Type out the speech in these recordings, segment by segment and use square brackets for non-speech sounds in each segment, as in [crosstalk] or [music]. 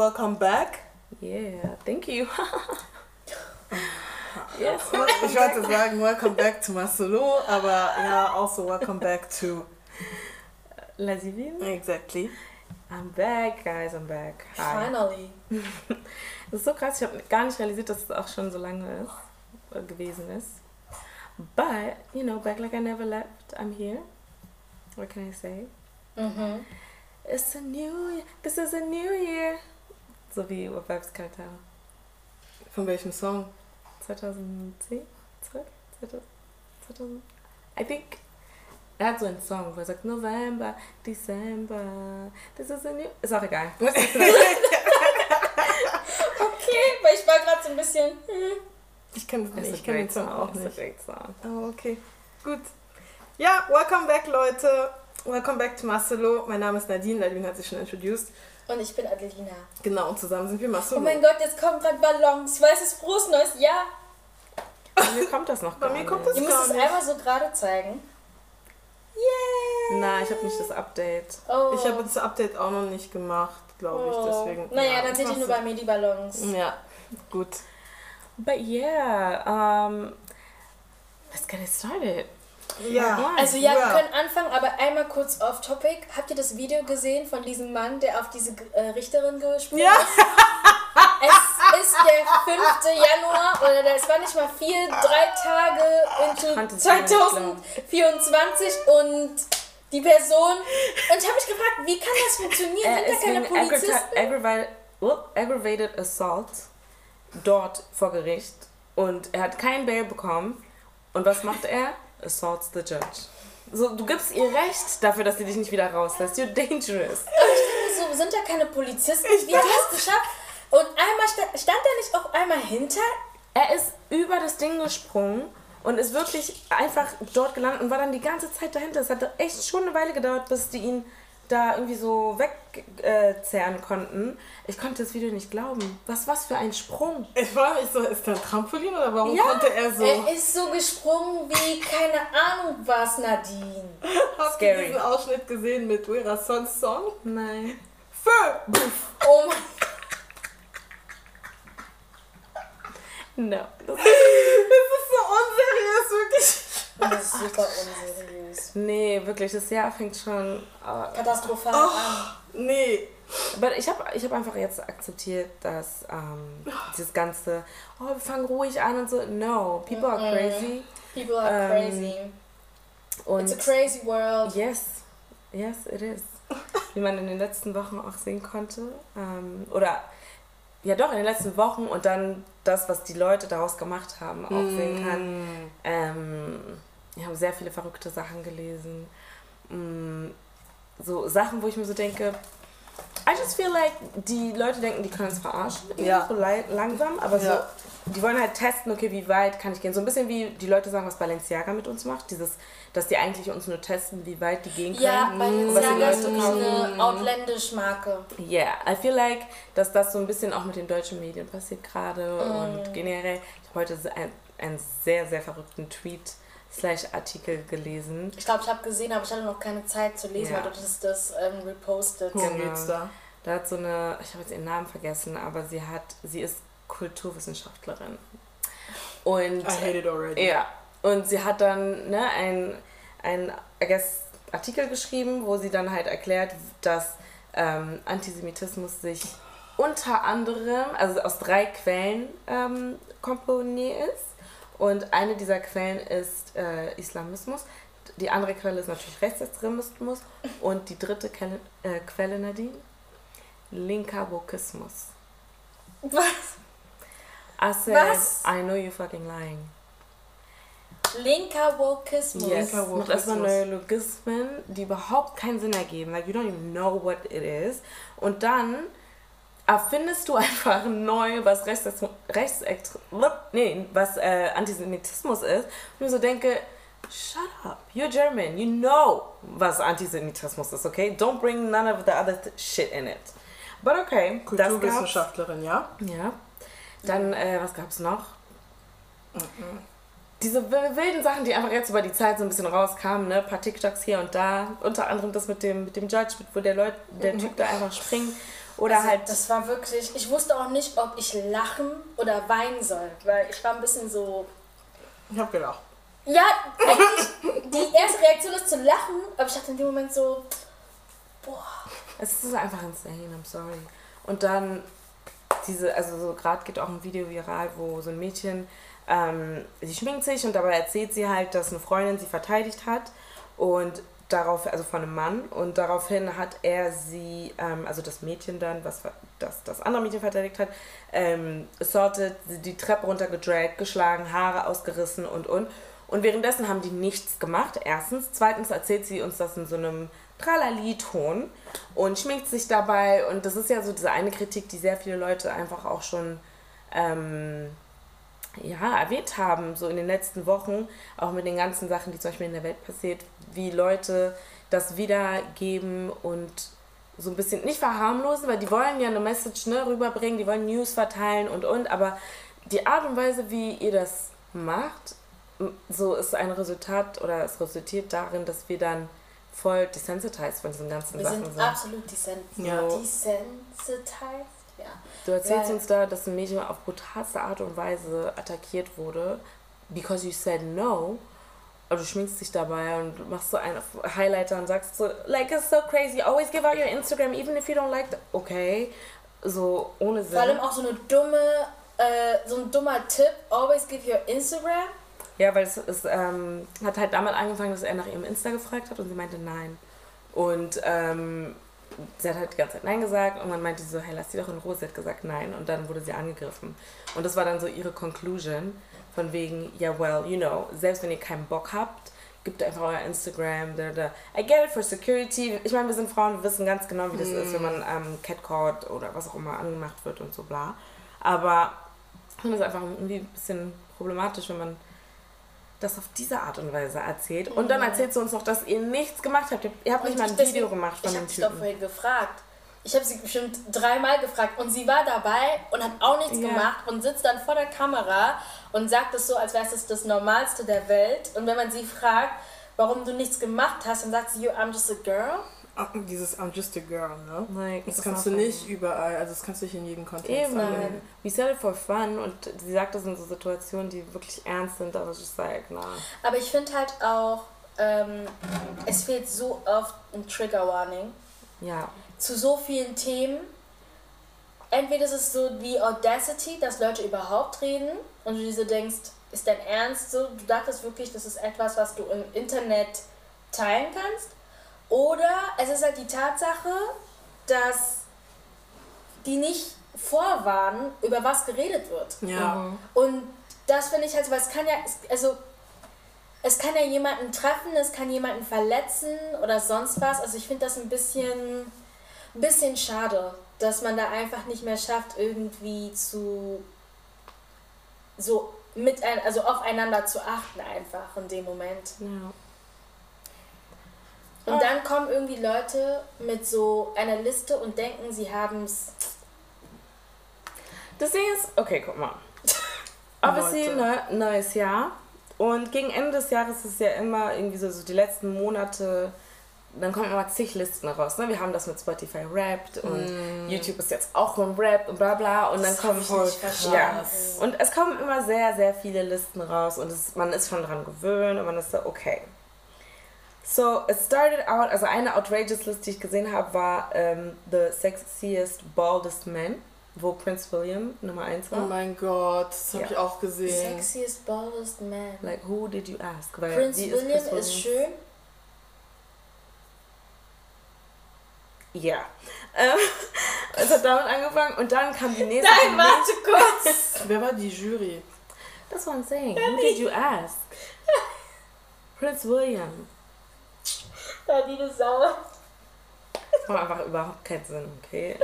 Welcome back. Yeah, thank you. [laughs] yes. Ich wollte sagen, welcome back to Marcelo, aber ja, also welcome back to. La Divine. Exactly. I'm back, guys, I'm back. Hi. Finally. [laughs] Das ist so krass, ich habe gar nicht realisiert, dass es auch schon so lange ist, äh, gewesen ist. But, you know, back like I never left, I'm here. What can I say? Mhm. It's a new year, this is a new year. So wie What Vibes Cartel. Von welchem Song? 2010? 12? 2000? 2000? I think, er hat so einen Song, wo er sagt November, December, this is a new... Ist auch egal. [laughs] Okay, weil ich war gerade so ein bisschen. Hm. Ich kann das It's nicht. a Ich kenne den Song auch nicht. song. Oh, okay. Gut. Ja, welcome back, Leute. Welcome back to Marcelo. Mein Name ist Nadine. Nadine hat sich schon introduced. Und ich bin Adelina. Genau, und zusammen sind wir Marcelo. Oh mein Gott, jetzt kommen gerade Ballons. Weißes frohes neues Jahr. Bei mir kommt das noch Bei gar mir kommt nicht. das Ihr müsst es nicht. einmal so gerade zeigen. Nein, ich habe nicht das Update. Oh. Ich habe das Update auch noch nicht gemacht, glaube ich. oh. Deswegen. Naja, ja, dann seht ihr nur bei mir die Ballons. Ja, gut. But yeah, um, let's get it started. Ja. Also ja, wir können anfangen, aber einmal kurz off topic. Habt ihr das Video gesehen von diesem Mann, der auf diese äh, Richterin gesprungen Ja. ist? Es ist der 5. Januar oder es war nicht mal vier, drei Tage into es mir nicht glauben. 2024 und die Person. Und ich habe mich gefragt, wie kann das funktionieren? Er Sind ist da keine Polizisten? aggravated, oh, aggravated Assault dort vor Gericht und er hat keinen Bail bekommen. Und was macht er? Assaults the judge. So, du gibst ihr Recht dafür, dass sie dich nicht wieder rauslässt. You're dangerous. So, sind da keine Polizisten? Wie hat er es geschafft? Und einmal stand, stand er nicht auch einmal hinter? Er ist über das Ding gesprungen und ist wirklich einfach dort gelandet und war dann die ganze Zeit dahinter. Es hat echt schon eine Weile gedauert, bis die ihn da irgendwie so wegzerren konnten. Ich konnte das Video nicht glauben. Was was für ein Sprung. Ich frage mich so, ist da ein Trampolin oder warum Ja. konnte er so? Er ist so gesprungen wie keine Ahnung was, Nadine. Ihr Scary. diesen Ausschnitt gesehen mit Wera Sons Song? Nein. Fö! Oh mein No. [laughs] Das, Das ist so unseriös, wirklich. Das ist super unseriös. nee, wirklich, das Jahr fängt schon. äh, Katastrophal Oh. an. Nee. Aber ich habe ich hab einfach jetzt akzeptiert, dass ähm, [laughs] dieses ganze, oh, wir fangen ruhig an und so. No, people are Mhm. crazy. People are Ähm, crazy. It's a crazy world. Yes, yes, it is. [laughs] Wie man in den letzten Wochen auch sehen konnte. Ähm, oder ja doch, in den letzten Wochen und dann das, was die Leute daraus gemacht haben, auch sehen kann. Ähm, wir haben sehr viele verrückte Sachen gelesen. Mm, So Sachen, wo ich mir so denke, I just feel like die Leute denken, die können uns verarschen. irgendwie, Ja. So langsam, aber Ja. so, die wollen halt testen, okay, wie weit kann ich gehen. So ein bisschen wie die Leute sagen, was Balenciaga mit uns macht. Dieses, dass die eigentlich uns nur testen, wie weit die gehen können. Ja, was die Balenciaga ist kaufen. eine outlandish Marke. Yeah, I feel like, dass das so ein bisschen auch mit den deutschen Medien passiert gerade Mm. und generell. Ich habe heute so ein, einen sehr, sehr verrückten Tweet slash Artikel gelesen. Ich glaube, ich habe gesehen, aber ich hatte noch keine Zeit zu lesen, Ja. weil du das, das ähm, repostet. Worum Genau. geht's da? Da hat so eine, ich habe jetzt ihren Namen vergessen, aber sie hat, sie ist Kulturwissenschaftlerin. Und I hate it already. ja, und sie hat dann ne, ein, ein I guess, Artikel geschrieben, wo sie dann halt erklärt, dass ähm, Antisemitismus sich unter anderem, also aus drei Quellen ähm, komponiert ist. Und eine dieser Quellen ist äh, Islamismus. Die andere Quelle ist natürlich Rechtsextremismus. Und die dritte Quelle, äh, Quelle Nadine, linker Wokismus. Was? I said, Was? I know you fucking lying. Linker Wokismus. Yes, Linker mit erstmal Wokismus. Neologismen, die überhaupt keinen Sinn ergeben. Like, you don't even know what it is. Und dann erfindest du [laughs] einfach neu, was Rechtsextre nee, was äh, Antisemitismus ist. Und ich so denke, shut up. You're German. You know, was Antisemitismus ist, okay? Don't bring none of the other th shit in it. But okay. Kulturwissenschaftlerin, ja? Ja. Dann, äh, was gab's noch? Diese wi- wilden Sachen, die einfach jetzt über die Zeit so ein bisschen rauskamen, ne? Ein paar TikToks hier und da. Unter anderem das mit dem, mit dem Judge, wo der, Leut, der Typ da einfach springt. Oder Also, halt. Das war wirklich. Ich wusste auch nicht, ob ich lachen oder weinen soll, weil ich war ein bisschen so. Ich hab gedacht. Ja, eigentlich, die erste Reaktion ist zu lachen, aber ich dachte in dem Moment so, boah. Es ist einfach insane, I'm sorry. Und dann diese, also so gerade geht auch ein Video viral, wo so ein Mädchen, ähm, sie schminkt sich und dabei erzählt sie halt, dass eine Freundin sie verteidigt hat und darauf, also von einem Mann und daraufhin hat er sie, ähm, also das Mädchen dann, was das, das andere Mädchen verteidigt hat, ähm, sie die Treppe runtergedragt, geschlagen, Haare ausgerissen und und. Und währenddessen haben die nichts gemacht, erstens. Zweitens erzählt sie uns das in so einem Tralali-Ton und schminkt sich dabei. Und das ist ja so diese eine Kritik, die sehr viele Leute einfach auch schon ähm, ja, erwähnt haben, so in den letzten Wochen, auch mit den ganzen Sachen, die zum Beispiel in der Welt passiert, wie Leute das wiedergeben und so ein bisschen nicht verharmlosen, weil die wollen ja eine Message ne, rüberbringen, die wollen News verteilen und und, aber die Art und Weise, wie ihr das macht, so ist ein Resultat oder es resultiert darin, dass wir dann voll desensitized von diesen ganzen Wir Sachen sind sind. absolut desen Ja. desensitized. Ja. Du erzählst Weil- uns da, dass ein Mädchen auf brutalste Art und Weise attackiert wurde, because you said no. Aber du schminkst dich dabei und machst so einen auf Highlighter und sagst so, like, it's so crazy, always give out your Instagram, even if you don't like the Okay. So ohne Sinn. Vor allem auch so eine dumme, äh, so ein dummer Tipp, always give your Instagram. Ja, weil es, es ähm, hat halt damit angefangen, dass er nach ihrem Insta gefragt hat und sie meinte nein. Und ähm, sie hat halt die ganze Zeit nein gesagt und man meinte sie so, hey, lass sie doch in Ruhe. Sie hat gesagt nein und dann wurde sie angegriffen. Und das war dann so ihre Conclusion von wegen, ja, well, you know, selbst wenn ihr keinen Bock habt, gebt einfach euer Instagram, da, da. I get it for security. Ich meine, wir sind Frauen, wir wissen ganz genau, wie das ist, wenn man ähm, catcalled oder was auch immer angemacht wird und so bla. Aber ich finde es einfach irgendwie ein bisschen problematisch, wenn man das auf diese Art und Weise erzählt. Und dann erzählt sie uns noch, dass ihr nichts gemacht habt. Ihr- habt nicht Und mal ein ich- deswegen- Video gemacht von Ich dem habe dich doch Typen. vorhin gefragt. Ich habe sie bestimmt dreimal gefragt und sie war dabei und hat auch nichts Ja. gemacht und sitzt dann vor der Kamera und sagt es so, als wäre es das Normalste der Welt. Und wenn man sie fragt, warum du nichts gemacht hast, dann sagt sie, you, I'm just a girl. Ah, Dieses I'm just a girl, ne? Like, Das ist kannst du so. nicht überall, also das kannst du nicht in jedem Kontext Eben. anwenden. We said it for fun und sie sagt das in so Situationen, die wirklich ernst sind, aber es ist like, na. Aber ich finde halt auch, ähm, es fehlt so oft ein Trigger Warning Ja. Zu so vielen Themen. Entweder ist es so die Audacity, dass Leute überhaupt reden und du dir so denkst, ist dein Ernst so? Du dachtest wirklich, das ist etwas, was du im Internet teilen kannst? Oder es ist halt die Tatsache, dass die nicht vorwarnen, über was geredet wird. Ja. Und das finde ich halt, so, weil es kann ja, also es kann ja jemanden treffen, es kann jemanden verletzen oder sonst was. Also ich finde das ein bisschen, ein bisschen schade, dass man da einfach nicht mehr schafft, irgendwie zu so mit ein, also aufeinander zu achten einfach in dem Moment. ja. Und dann kommen irgendwie Leute mit so einer Liste und denken, sie haben es. Das Ding ist, okay, guck mal. [laughs] Obviously, ne, neues Jahr. Und gegen Ende des Jahres ist ja immer irgendwie so, so die letzten Monate, dann kommen immer zig Listen raus. Ne? Wir haben das mit Spotify Wrapped und YouTube ist jetzt auch ein Rap und bla bla. Und dann kommen nicht verstanden. Ja. Und es kommen immer sehr, sehr viele Listen raus und es, man ist schon dran gewöhnt und man ist so, okay. So, it started out, also eine outrageous List, die ich gesehen habe, war ähm, The Sexiest Baldest Man, wo Prince William Nummer 1 Oh war. mein Gott, das habe Ja. ich auch gesehen. Sexiest, baldest man. Like, who did you ask? Weil Prince William Prince ist William? schön. Ja. Ähm, es hat damit angefangen und dann kam die nächste. Nein, warte kurz. Wer war die Jury? That's what I'm saying. Who did you ask? Prince William. Ja, die Sau. Das macht einfach überhaupt keinen Sinn, okay?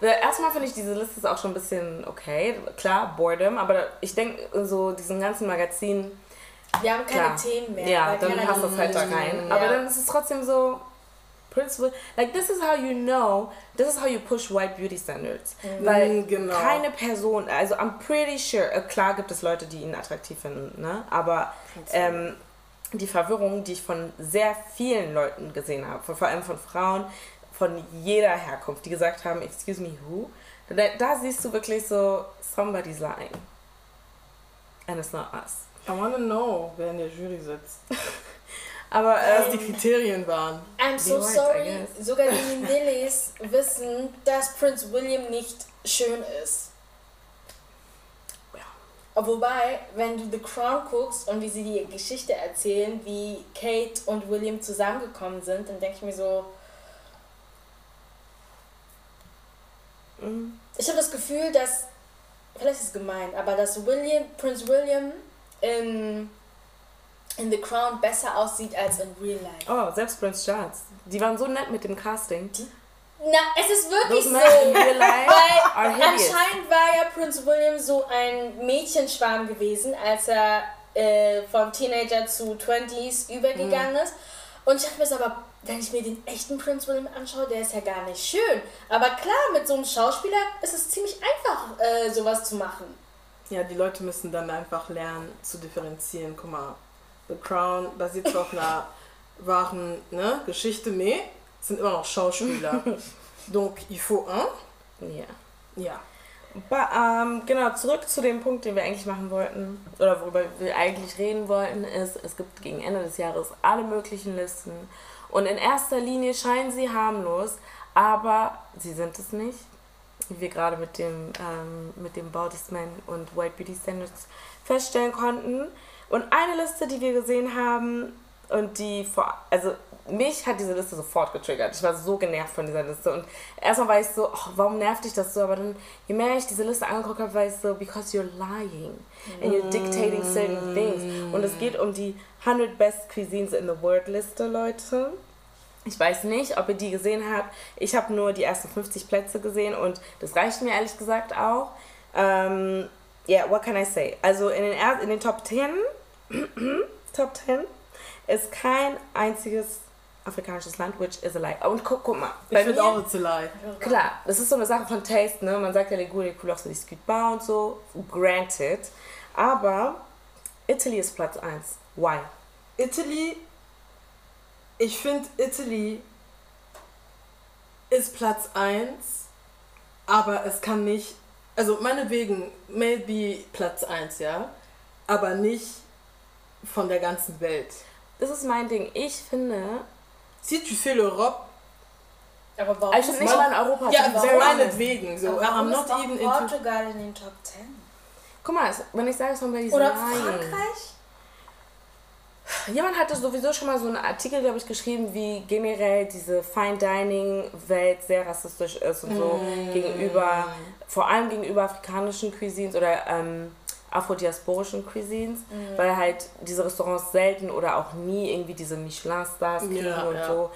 Like, erstmal finde ich diese Liste ist auch schon ein bisschen okay. Klar, Boredom, aber ich denke, so diesen ganzen Magazin Wir haben keine Klar. Themen mehr. Ja, dann passt das halt da rein. Ja. Aber dann ist es trotzdem so, Prince like this is how you know, this is how you push white beauty standards. Weil Mm, genau. keine Person, also I'm pretty sure, äh, klar gibt es Leute, die ihn attraktiv finden, ne? Aber ähm, die Verwirrung, die ich von sehr vielen Leuten gesehen habe, vor allem von Frauen von jeder Herkunft, die gesagt haben, excuse me, who? Da, da siehst du wirklich so, somebody's lying. And it's not us. I wanna know, wer in der Jury sitzt. [laughs] Aber Was die Kriterien waren. I'm so I sorry. Sogar die [laughs] Lillys wissen, dass Prince William nicht schön ist. Ja. Wobei, wenn du The Crown guckst und wie sie die Geschichte erzählen, wie Kate und William zusammengekommen sind, dann denke ich mir so, mm, ich habe das Gefühl, dass, vielleicht ist es gemein, aber dass William, Prince William in, in The Crown besser aussieht als in Real Life. oh, selbst Prince Charles. Die waren so nett mit dem Casting. Na, es ist wirklich Those so. Weil anscheinend war ja Prince William so ein Mädchenschwarm gewesen, als er äh, von Teenager zu 20s übergegangen ist. Und ich dachte mir aber wenn ich mir den echten Prince William anschaue, der ist ja gar nicht schön. Aber klar, mit so einem Schauspieler ist es ziemlich einfach, äh, sowas zu machen. Ja, die Leute müssen dann einfach lernen zu differenzieren. Guck mal, The Crown basiert auf einer wahren ne, Geschichte, mais sind immer noch Schauspieler. [laughs] Donc, il faut un. Ja. Ja. Ba ähm, genau, zurück zu dem Punkt, den wir eigentlich machen wollten, oder worüber wir eigentlich reden wollten, ist, es gibt gegen Ende des Jahres alle möglichen Listen. Und in erster Linie scheinen sie harmlos, aber sie sind es nicht. Wie wir gerade mit dem, ähm, mit dem Men und White Beauty Standards feststellen konnten. Und eine Liste, die wir gesehen haben und die vor, also mich hat diese Liste sofort getriggert. Ich war so genervt von dieser Liste. Und erstmal war ich so, oh, warum nervt dich das so? Aber dann, je mehr ich diese Liste angeguckt habe, war ich so, because you're lying. And you're dictating certain things. Und es geht um die 100 Best Cuisines in the World Liste, Leute. Ich weiß nicht, ob ihr die gesehen habt. Ich habe nur die ersten 50 Plätze gesehen und das reicht mir ehrlich gesagt auch. Ähm, yeah, what can I say? Also in den, in den Top 10, [clears throat] Top 10 ist kein einziges afrikanisches Land, which is a lie. Und guck, guck mal. Ich finde auch, it's a lie. Klar, das ist so eine Sache von Taste, ne? Man sagt ja, les goûts, les couleurs, c'est discutable und so. Granted. Aber Italy ist Platz 1. Why? Italy, ich finde Italy ist Platz 1, aber es kann nicht, also meinetwegen, maybe Platz 1, ja, aber nicht von der ganzen Welt. Das ist mein Ding. Ich finde, Si tu fais l'Europe, Aber warum also nicht mal in Europa. ja, meinetwegen, so, warum not ist even. Portugal in den Top 10? Guck mal, es- wenn ich sage, somebody's Oder lying. Frankreich? Jemand hatte sowieso schon mal so einen Artikel, glaube ich, geschrieben, wie generell diese Fine Dining Welt sehr rassistisch ist und so gegenüber, vor allem gegenüber afrikanischen Cuisines oder ähm, afrodiasporischen Cuisines, weil halt diese Restaurants selten oder auch nie irgendwie diese Michelin-Stars kriegen Ja, und ja. so.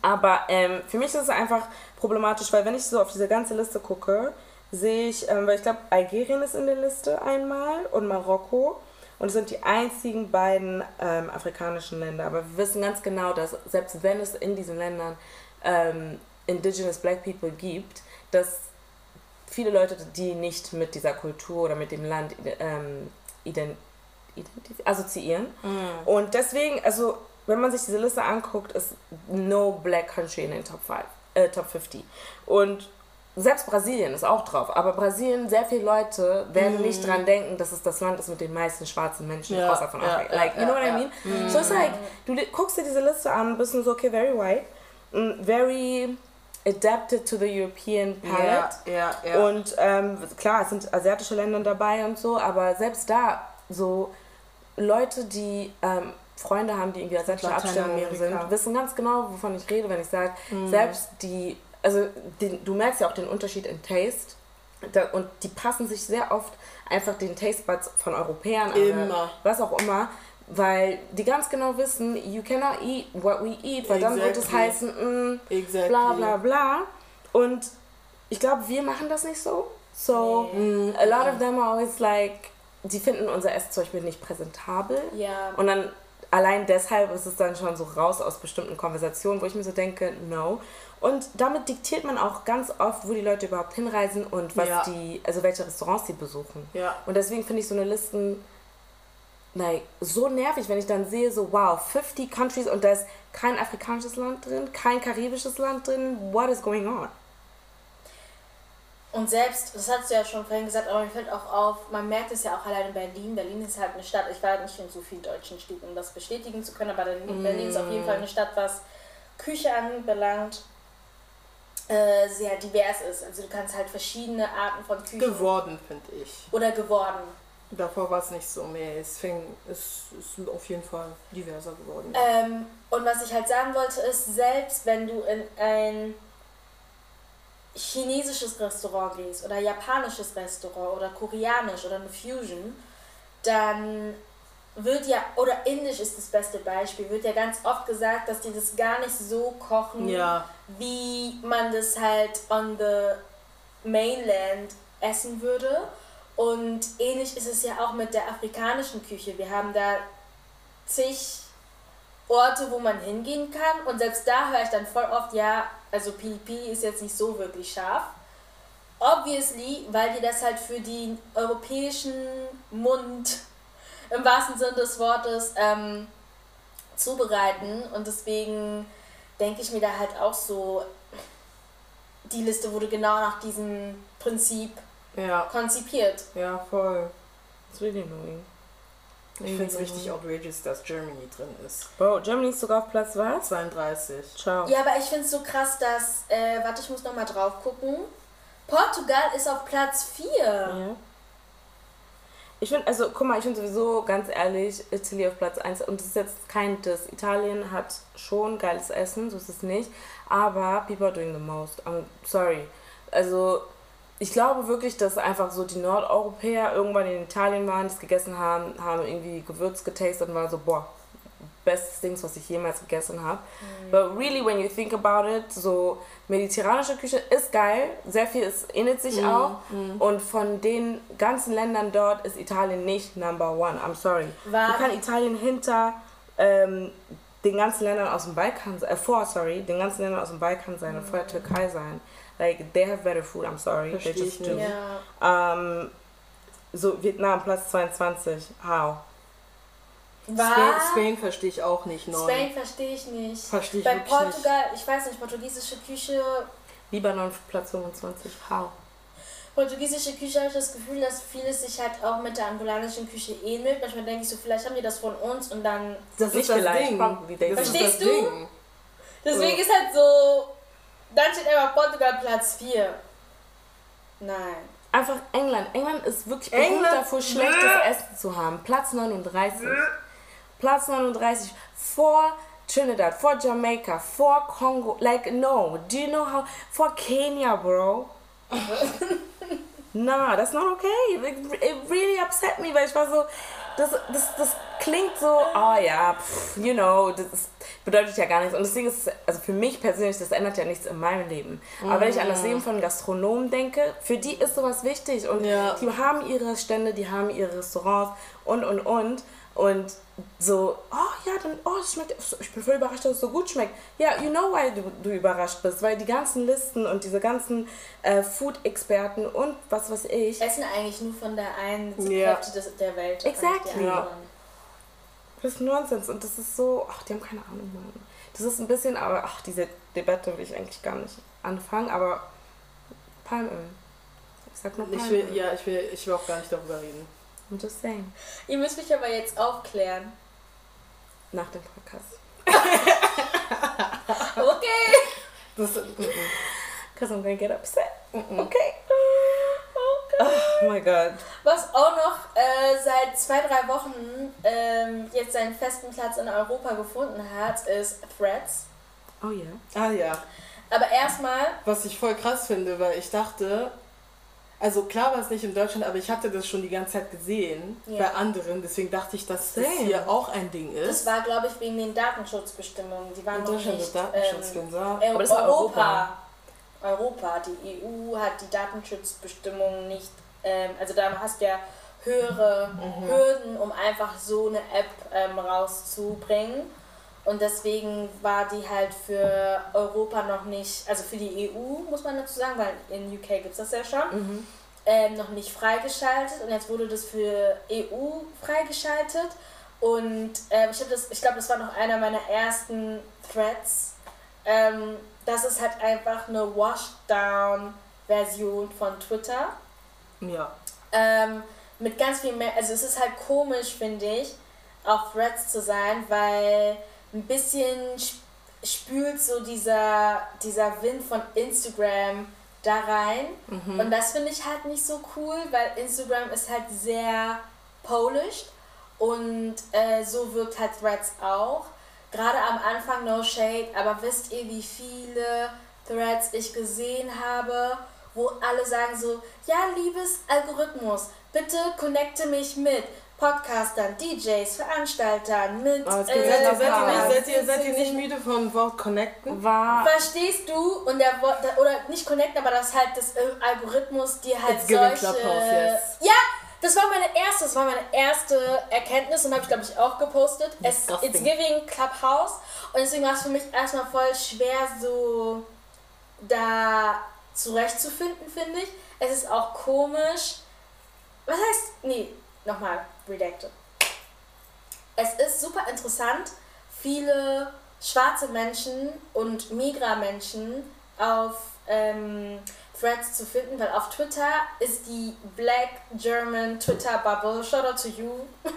Aber ähm, für mich ist es einfach problematisch, weil wenn ich so auf diese ganze Liste gucke, sehe ich, ähm, weil ich glaube, Algerien ist in der Liste einmal und Marokko. Und es sind die einzigen beiden ähm, afrikanischen Länder. Aber wir wissen ganz genau, dass selbst wenn es in diesen Ländern ähm, Indigenous Black People gibt, dass viele Leute, die nicht mit dieser Kultur oder mit dem Land ähm, ident assoziieren. Und deswegen, also wenn man sich diese Liste anguckt, ist no black country in den Top 5, äh, Top 50. Und selbst Brasilien ist auch drauf. Aber Brasilien, sehr viele Leute werden nicht dran denken, dass es das Land ist mit den meisten schwarzen Menschen, Ja, außer von ja, Afrika. ja, like, you know ja, what I ja. mean? So it's like, du guckst dir diese Liste an, bist nur so, okay, very white, mm, very adapted to the European palette. Ja, ja, ja. Und ähm, klar, es sind asiatische Länder dabei und so, aber selbst da, so Leute, die ähm, Freunde haben, die irgendwie asiatische Abstammung sind, wissen ganz genau, wovon ich rede, wenn ich sage, selbst die, also den, du merkst ja auch den Unterschied in Taste. Da, und die passen sich sehr oft einfach den Taste Buds von Europäern an. Immer. Was auch immer. Weil die ganz genau wissen, you cannot eat what we eat, weil dann wird es Exactly. heißen, mm, exactly. bla bla bla. Und ich glaube, wir machen das nicht so. So, Mm, a lot of them are always like, die finden unser Essen zum Beispiel nicht präsentabel. Ja. Und dann allein deshalb ist es dann schon so raus aus bestimmten Konversationen, wo ich mir so denke, no. Und damit diktiert man auch ganz oft, wo die Leute überhaupt hinreisen und was Ja. die, also welche Restaurants sie besuchen. Ja. Und deswegen finde ich so eine Listen nein, so nervig, wenn ich dann sehe, so wow, 50 countries und da ist kein afrikanisches Land drin, kein karibisches Land drin. What is going on? Und selbst, das hast du ja schon vorhin gesagt, aber mir fällt auch auf, man merkt es ja auch allein in Berlin. Berlin ist halt eine Stadt, ich war nicht in so vielen deutschen Städten, um das bestätigen zu können, aber Berlin, Berlin ist auf jeden Fall eine Stadt, was Küche anbelangt, äh, sehr divers ist. Also du kannst halt verschiedene Arten von Küchen. Geworden, finde ich. Oder geworden. Davor war es nicht so mehr. Es fing, es ist auf jeden Fall diverser geworden. Ähm, und was ich halt sagen wollte ist, selbst wenn du in ein chinesisches Restaurant gehst oder japanisches Restaurant oder koreanisch oder eine Fusion, dann wird ja, oder indisch ist das beste Beispiel, wird ja ganz oft gesagt, dass die das gar nicht so kochen, Ja. wie man das halt on the mainland essen würde. Und ähnlich ist es ja auch mit der afrikanischen Küche. Wir haben da zig Orte, wo man hingehen kann. Und selbst da höre ich dann voll oft, ja, also Pili Pili ist jetzt nicht so wirklich scharf. Obviously, weil die das halt für den europäischen Mund [laughs] im wahrsten Sinne des Wortes ähm, zubereiten. Und deswegen denke ich mir da halt auch so, die Liste wurde genau nach diesem Prinzip Ja, konzipiert. ja, voll. It's really annoying. Ich finde es richtig outrageous, dass Germany drin ist. Bro, Germany ist sogar auf Platz was? 32. Ciao. Ja, aber ich finde es so krass, dass, äh, warte, ich muss nochmal drauf gucken. Portugal ist auf Platz 4. Ja. Ich finde, also guck mal, ich finde sowieso, ganz ehrlich, Italy auf Platz 1 und das ist jetzt kein Diss. Italien hat schon geiles Essen, so ist es nicht, aber people are doing the most. I'm sorry. Also, ich glaube wirklich, dass einfach so die Nordeuropäer irgendwann in Italien waren, das gegessen haben, haben irgendwie Gewürz getastet und waren so, boah, bestes Dings, was ich jemals gegessen habe. But really, when you think about it, so mediterranische Küche ist geil, sehr viel ist, ähnelt sich auch. Und von den ganzen Ländern dort ist Italien nicht number one. I'm sorry. War- Wie kann Italien hinter ähm, den ganzen Ländern aus dem Balkan, äh, vor, sorry, den ganzen Ländern aus dem Balkan sein und vor der Türkei sein? Like, they have better food, I'm sorry. Versteh They ich just do. nicht. Ja. Ähm, so, Vietnam, Platz 22. How? Spain? Spain verstehe ich auch nicht neu. Spain verstehe ich nicht. Verstehe ich Bei wirklich Portugal, ich weiß nicht, portugiesische Küche, Libanon, Platz 25. How? portugiesische Küche habe ich das Gefühl, dass vieles sich halt auch mit der angolanischen Küche ähnelt. Manchmal denke ich so, vielleicht haben die das von uns und dann. Das Nicht ist das vielleicht, Ding. Verstehst das du? Ding. Deswegen Ja. ist halt so. Dann steht einfach Portugal Platz 4. Nein. Einfach England. England ist wirklich berühmt England? davor, schlechtes Essen zu haben. Platz 39. Platz 39. Vor Trinidad, vor Jamaica, vor Kongo. Like, no. Do you know how? Vor Kenya, bro. [laughs] nah, that's not okay. It, it really upset me, weil ich war so, das, das, das klingt so, oh ja, pff, you know, das ist, bedeutet ja gar nichts. Und deswegen ist es, also für mich persönlich, das ändert ja nichts in meinem Leben. Aber wenn ich an das Leben von Gastronomen denke, für die ist sowas wichtig. Und Ja. die haben ihre Stände, die haben ihre Restaurants und, und, und. Und so, oh ja, dann, oh, es schmeckt, ich bin voll überrascht, dass es so gut schmeckt. Ja, you know why du, du überrascht bist, weil die ganzen Listen und diese ganzen äh, Food-Experten und was weiß ich, Essen eigentlich nur von der einen Ja. Hälfte des, der Welt. und Exactly. anderen. das ist Nonsens und das ist so, ach, die haben keine Ahnung, Mann. Das ist ein bisschen, aber, ach, diese Debatte will ich eigentlich gar nicht anfangen, aber Palmöl. Ich sag nur Ich Palmöl. will, ja, ich will, ich will auch gar nicht darüber reden. I'm just saying. Ihr müsst mich aber jetzt aufklären. Nach dem Podcast. [laughs] Okay. Das, Because I'm gonna get upset. Mhm. Okay. okay. Oh my god. Was auch noch äh, seit zwei, drei Wochen ähm, jetzt seinen festen Platz in Europa gefunden hat, ist Threads. Oh ja. ah ja. Aber erstmal, Was ich voll krass finde, weil ich dachte, also klar war es nicht in Deutschland, aber ich hatte das schon die ganze Zeit gesehen Ja. bei anderen, deswegen dachte ich, dass das Same. hier auch ein Ding das ist. war glaube ich wegen den Datenschutzbestimmungen. Die waren in noch Deutschland nicht. ist Datenschutz ähm, ähm, äh, Aber das ist Europa. Europa. Die EU hat die Datenschutzbestimmungen nicht. Ähm, also da hast du ja höhere Hürden, um einfach so eine App ähm, rauszubringen. Und deswegen war die halt für Europa noch nicht, also für die EU muss man dazu sagen, weil in UK gibt es das ja schon, ähm, noch nicht freigeschaltet. Und jetzt wurde das für EU freigeschaltet. Und ähm, ich, das- ich glaube, das war noch einer meiner ersten Threads. Ähm, das ist halt einfach eine Washdown-Version von Twitter. Ja. Ähm, mit ganz viel mehr, also es ist halt komisch, finde ich, auf Threads zu sein, weil ein bisschen sp- spült so dieser, dieser Wind von Instagram da rein. Und das finde ich halt nicht so cool, weil Instagram ist halt sehr polished und äh, so wirkt halt Threads auch. Gerade am Anfang no shade, aber wisst ihr, wie viele Threads ich gesehen habe, wo alle sagen so, ja, liebes Algorithmus, bitte connecte mich mit Podcastern, DJs, Veranstaltern, mit es äh, seid, ihr, seid, ihr seid, ihr, nicht müde vom Wort connecten? War. Verstehst du? Und der Wort, oder nicht connecten, aber das halt das äh, Algorithmus dir halt It's giving solche... Yes. Ja, das war meine erste, das war meine erste Erkenntnis und habe ich glaube ich auch gepostet. Es, it's giving Clubhouse und deswegen war es für mich erstmal voll schwer so da zurechtzufinden, finde ich. Es ist auch komisch. Was heißt, nee, nochmal, redacted. Es ist super interessant, viele schwarze Menschen und Migra-Menschen auf ähm, Threads zu finden, weil auf Twitter ist die Black German Twitter Bubble, shout out to you, [laughs]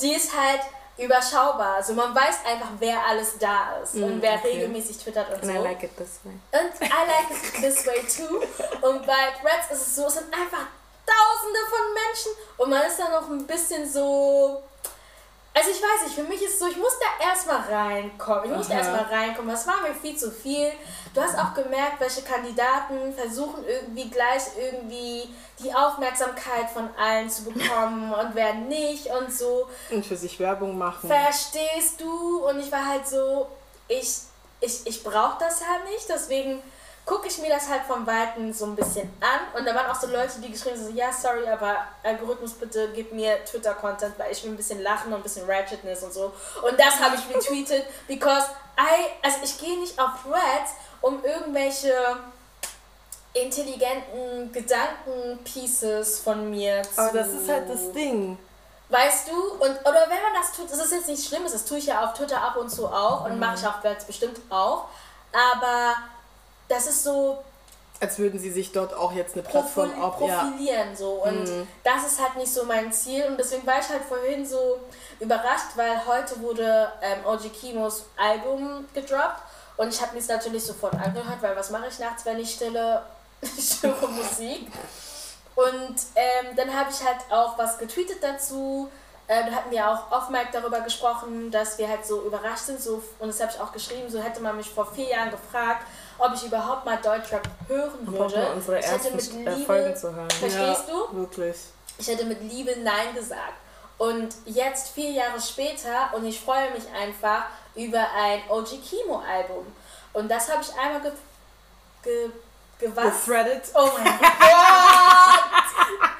die ist halt überschaubar. Also man weiß einfach, wer alles da ist und wer okay. regelmäßig twittert und And I so. like it this way. Und I like it this way too. Und bei Threads ist es so, es sind einfach tausende von Menschen und man ist da noch ein bisschen so. Also ich weiß nicht, für mich ist es so, ich muss da erstmal reinkommen. Ich muss Aha. erstmal reinkommen. Das war mir viel zu viel. Du hast auch gemerkt, welche Kandidaten versuchen irgendwie gleich irgendwie die Aufmerksamkeit von allen zu bekommen [laughs] und wer nicht und so. Und für sich Werbung machen. Verstehst du? Und ich war halt so, ich, ich, ich brauche das halt nicht, deswegen gucke ich mir das halt vom Weiten so ein bisschen an. Und da waren auch so Leute, die geschrieben haben, so, ja, sorry, aber Algorithmus, bitte gib mir Twitter-Content, weil ich will ein bisschen lachen und ein bisschen Ratchetness und so. Und das habe ich retweetet, [laughs] because I, also ich gehe nicht auf Threads, um irgendwelche intelligenten Gedanken-Pieces von mir zu... Aber das ist halt das Ding. Weißt du? Und, oder wenn man das tut, das ist jetzt nicht schlimm, das tue ich ja auf Twitter ab und zu auch und mache ich auf Threads bestimmt auch. Aber das ist so Als würden sie sich dort auch jetzt eine Plattform profil auf. Ja. profilieren so. Und das ist halt nicht so mein Ziel. Und deswegen war ich halt vorhin so überrascht, weil heute wurde ähm, OG Kimos Album gedroppt. Und ich habe mir es natürlich sofort angehört, weil was mache ich nachts, wenn ich stille, [laughs] ich höre Musik. Und ähm, dann habe ich halt auch was getweetet dazu. Äh, da hatten wir auch off mic darüber gesprochen, dass wir halt so überrascht sind. So, und das habe ich auch geschrieben, so hätte man mich vor vier Jahren gefragt, ob ich überhaupt mal Deutschrap hören würde. unsere ich hätte mit äh, Liebe, Folgen zu hören. Verstehst ja, du? Wirklich. ich hätte mit Liebe Nein gesagt. Und jetzt, vier Jahre später, und ich freue mich einfach über ein OG Kimo Album. Und das habe ich einmal ge, ge, gewasst. Gefreddet. Oh mein Gott! [laughs]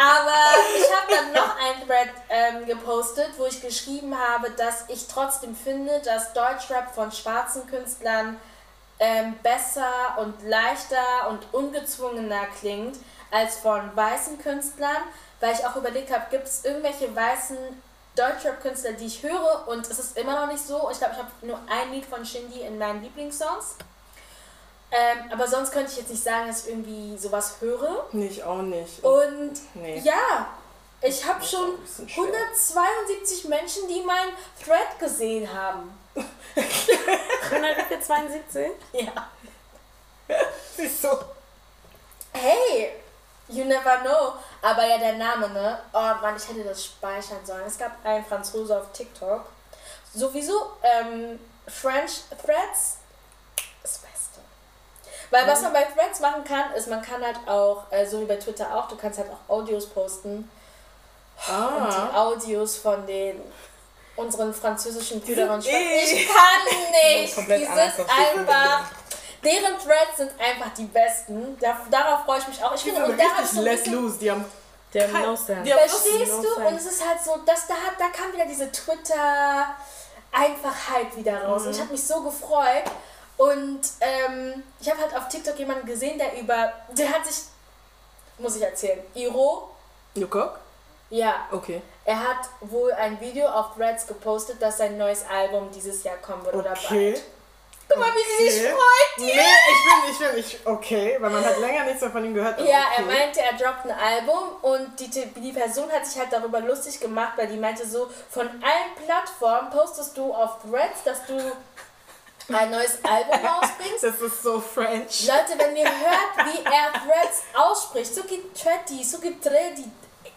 Aber ich habe dann noch ein Thread ähm, gepostet, wo ich geschrieben habe, dass ich trotzdem finde, dass Deutschrap von schwarzen Künstlern ähm, besser und leichter und ungezwungener klingt als von weißen Künstlern, weil ich auch überlegt habe, gibt es irgendwelche weißen Deutschrap-Künstler, die ich höre und es ist immer noch nicht so. Ich glaube, ich habe nur ein Lied von Shindy in meinen Lieblingssongs. Ähm, aber sonst könnte ich jetzt nicht sagen, dass ich irgendwie sowas höre. Nee, ich auch nicht. Und nee. ja, ich habe schon auch ein bisschen schwer. 172 Menschen, die mein Thread gesehen haben. 172? Ja. [laughs] Siehst du? Hey, you never know. Aber ja, der Name, ne? Oh Mann, ich hätte das speichern sollen. Es gab einen Franzose auf TikTok. Sowieso, ähm, French Threads, das Beste. Weil was man bei Threads machen kann, ist, man kann halt auch, äh, so wie bei Twitter auch, du kannst halt auch Audios posten. Und die Ah. Audios von den unseren französischen Brüdern eh- Ich kann nicht! Die sind einfach. Deren Threads sind einfach die besten. Da, darauf freue ich mich auch. Ich Die finde, sind und da richtig so bisschen, loose. Die haben Die haben Kein- no sense. die haben- Verstehst no du? sense. Und es ist halt so, dass da, da kam wieder diese Twitter-Einfachheit wieder raus. Und ich habe mich so gefreut. Und ähm, ich habe halt auf TikTok jemanden gesehen, der über. Der hat sich. Muss ich erzählen. Iro. Jukok? Ja, Okay. er hat wohl ein Video auf Threads gepostet, dass sein neues Album dieses Jahr kommen wird oder Okay. bald. Guck mal, wie sie sich Okay. freut. Nee, ich bin, ich bin, ich, okay, weil man hat länger nichts mehr von ihm gehört. Ja, er okay. meinte, er droppt ein Album und die, die Person hat sich halt darüber lustig gemacht, weil die meinte so, von allen Plattformen postest du auf Threads, dass du ein neues Album rausbringst. Das ist so French. Leute, wenn ihr hört, wie er Threads ausspricht, so geht Treddy, so geht Treddy.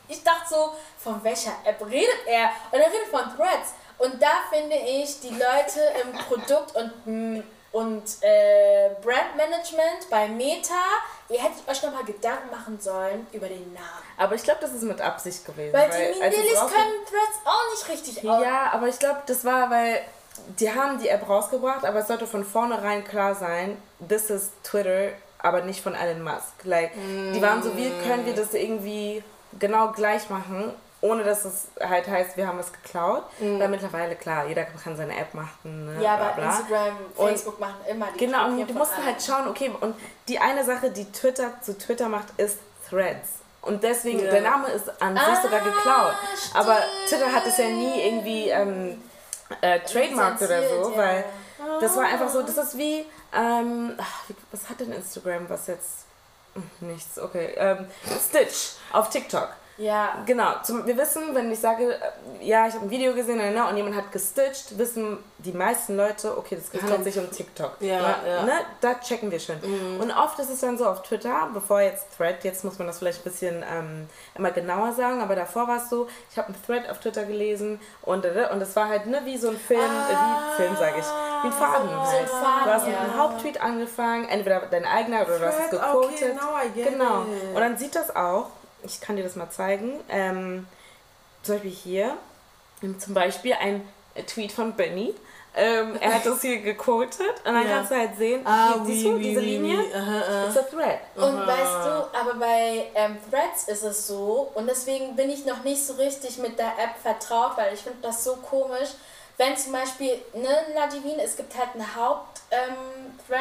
Ich dachte so, von welcher App redet er? Und er redet von Threads. Und da finde ich, die Leute im Produkt- und, mm, und äh, Brandmanagement bei Meta, ihr hättet euch nochmal Gedanken machen sollen über den Namen. Aber ich glaube, das ist mit Absicht gewesen. Weil die als es Mililis rausge- können Threads auch nicht richtig aus. Ja, aber ich glaube, das war, weil die haben die App rausgebracht, aber es sollte von vornherein klar sein, this is Twitter, aber nicht von Elon Musk. Like, die waren so, wie können wir das irgendwie genau gleich machen, ohne dass es halt heißt, wir haben es geklaut. Weil mittlerweile, klar, jeder kann seine App machen. Ne, Ja, bla, aber bla. Instagram, Und- Facebook machen immer die Genau, und du musst allen. halt schauen, okay, und die eine Sache, die Twitter zu Twitter macht, ist Threads. Und deswegen, Ja. der Name ist an sich Ah, sogar geklaut. Aber stimmt. Twitter hat es ja nie irgendwie ähm, äh, trademarked oder so, Lizenziert, weil ja. das war einfach so, das ist wie, ähm, was hat denn Instagram, was jetzt, nichts, okay, ähm, Stitch auf TikTok. Ja, Genau, zum, wir wissen, wenn ich sage, äh, ja, ich habe ein Video gesehen ne, und jemand hat gestitcht, wissen die meisten Leute, okay, das handelt sich um TikTok. Ja, ne, ja. Ne, da checken wir schon. Und oft ist es dann so auf Twitter, bevor jetzt Thread, jetzt muss man das vielleicht ein bisschen ähm, immer genauer sagen, aber davor war es so, ich habe einen Thread auf Twitter gelesen und äh, und es war halt ne, wie so ein Film, äh, wie Film sage ich, wie ein Faden so halt. Faden, Du hast mit ja. einem Haupttweet angefangen, entweder dein eigener oder du hast es gequotet. okay, Genau. Und dann sieht das auch, ich kann dir das mal zeigen, ähm, zum Beispiel hier, ähm, zum Beispiel ein Tweet von Benny. Ähm, er hat das hier gequotet und dann Ja. kannst du halt sehen, Ah, hier, siehst du oui, diese oui, Linie? oui. Aha, aha. It's a thread. Und Aha. weißt du, aber bei ähm, Threads ist es so, und deswegen bin ich noch nicht so richtig mit der App vertraut, weil ich finde das so komisch, wenn zum Beispiel, ne, Nadivin, es gibt halt einen Haupt-Thread,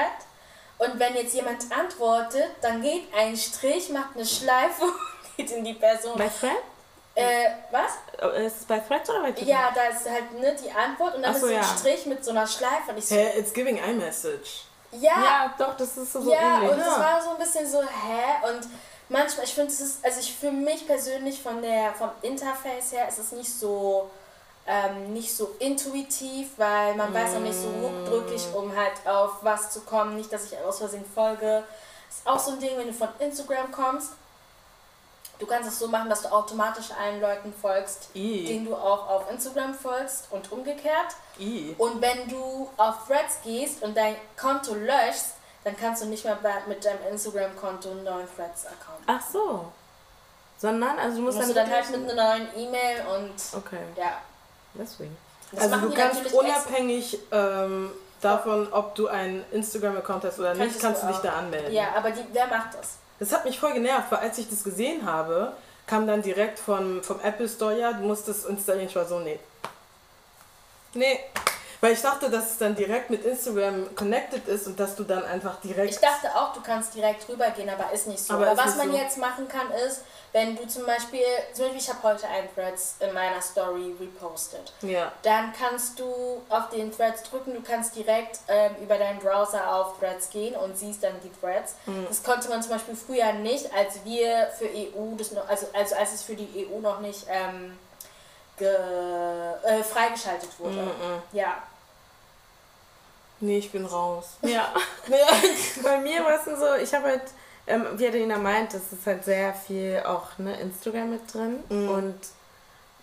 und wenn jetzt jemand antwortet, dann geht ein Strich, macht eine Schleife und geht in die Person. Bei Thread? Äh, was? Oh, Ist es bei Threads oder bei Twitter? Ja, da ist halt ne, die Antwort und dann so, ist so ein ja. Strich mit so einer Schleife und ich so, Hey, it's giving iMessage. ja, Ja, doch, das ist so, ja, ähnlich. und es Ja. war so ein bisschen so, hä? Und manchmal, ich finde, es ist, also ich für mich persönlich von der, vom Interface her ist es nicht so, ähm, nicht so intuitiv, weil man weiß noch nicht so ruckdrücklich, um halt auf was zu kommen. Nicht, dass ich aus Versehen folge. Ist auch so ein Ding, wenn du von Instagram kommst. Du kannst es so machen, dass du automatisch allen Leuten folgst, I. denen du auch auf Instagram folgst und umgekehrt. I. Und wenn du auf Threads gehst und dein Konto löschst, dann kannst du nicht mehr mit deinem Instagram-Konto einen neuen Threads-Account. Ach so. Sondern, also du musst, Musst du dann halt mit einer neuen E-Mail und Okay, ja. deswegen. Das Also du kannst unabhängig ähm, davon, ob du einen Instagram-Account hast oder nicht, Könntest kannst du dich da anmelden. Ja, aber die, wer macht das? Das hat mich voll genervt, weil als ich das gesehen habe, kam dann direkt vom, vom Apple Store, ja, du musst das installieren. Ich war so, nee. Nee. Weil ich dachte, dass es dann direkt mit Instagram connected ist und dass du dann einfach direkt... Ich dachte auch, du kannst direkt rübergehen, aber ist nicht so. Aber Aber, was man so. jetzt machen kann, ist, wenn du zum Beispiel, zum Beispiel, ich habe heute einen Threads in meiner Story repostet. Ja. Dann kannst du auf den Threads drücken, du kannst direkt ähm, über deinen Browser auf Threads gehen und siehst dann die Threads. Mhm. Das konnte man zum Beispiel früher nicht, als wir für EU, das noch, also, also als es für die EU noch nicht ähm, ge, äh, freigeschaltet wurde. Mhm. Ja. Nee, ich bin raus. Ja. [laughs] Bei mir war es so, ich habe halt, ähm, wie Adelina meint, das ist halt sehr viel auch ne, Instagram mit drin. Mhm. Und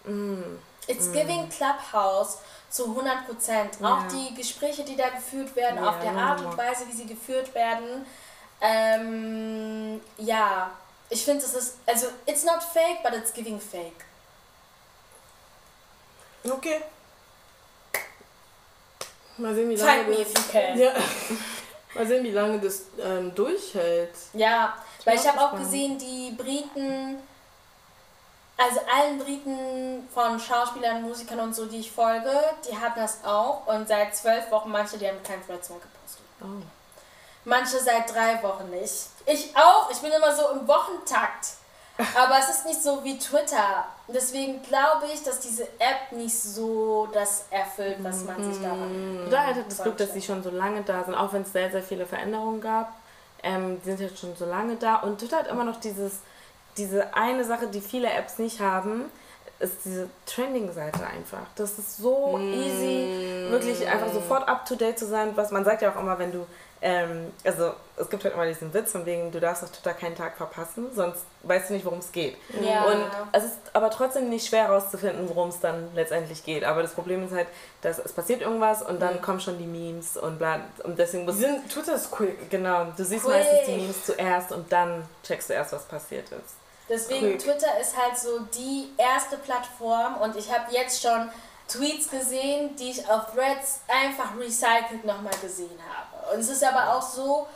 mm, It's giving Clubhouse zu 100 Prozent. Ja. Auch die Gespräche, die da geführt werden, Ja, auf der Art und Weise, wie sie geführt werden. Ähm, ja, ich finde, es ist, also, it's not fake, but it's giving fake. Okay. Mal sehen, wie lange Find me if you can. Ja. [laughs] Mal sehen, wie lange das ähm, durchhält. Ja, weil ich habe auch gesehen, die Briten Also allen Briten von Schauspielern, Musikern und so, die ich folge, die haben das auch. Und seit zwölf Wochen, manche, die haben kein Threads mehr gepostet. Oh. Manche seit drei Wochen nicht. Ich auch. Ich bin immer so im Wochentakt. Aber es ist nicht so wie Twitter. Deswegen glaube ich, dass diese App nicht so das erfüllt, was man sich daran Da hat das Glück, dass sie schon so lange da sind, auch wenn es sehr, sehr viele Veränderungen gab. Ähm, die sind jetzt schon so lange da. Und Twitter hat immer noch dieses, diese eine Sache, die viele Apps nicht haben, ist diese Trending-Seite einfach. Das ist so easy, wirklich einfach sofort up-to-date zu sein. Was man sagt ja auch immer, wenn du, ähm, also es gibt halt immer diesen Witz von wegen, du darfst auf Twitter keinen Tag verpassen, sonst weißt du nicht, worum es geht. Ja. Und es ist aber trotzdem nicht schwer herauszufinden, worum es dann letztendlich geht. Aber das Problem ist halt, dass es passiert irgendwas und dann kommen schon die Memes und bla. Und deswegen muss sind, Twitter ist quick. Genau, du siehst Quick. meistens die Memes zuerst und dann checkst du erst, was passiert ist. Deswegen Quick. Twitter ist halt so die erste Plattform und ich habe jetzt schon Tweets gesehen, die ich auf Threads einfach recycelt nochmal gesehen habe. Und es ist aber auch so,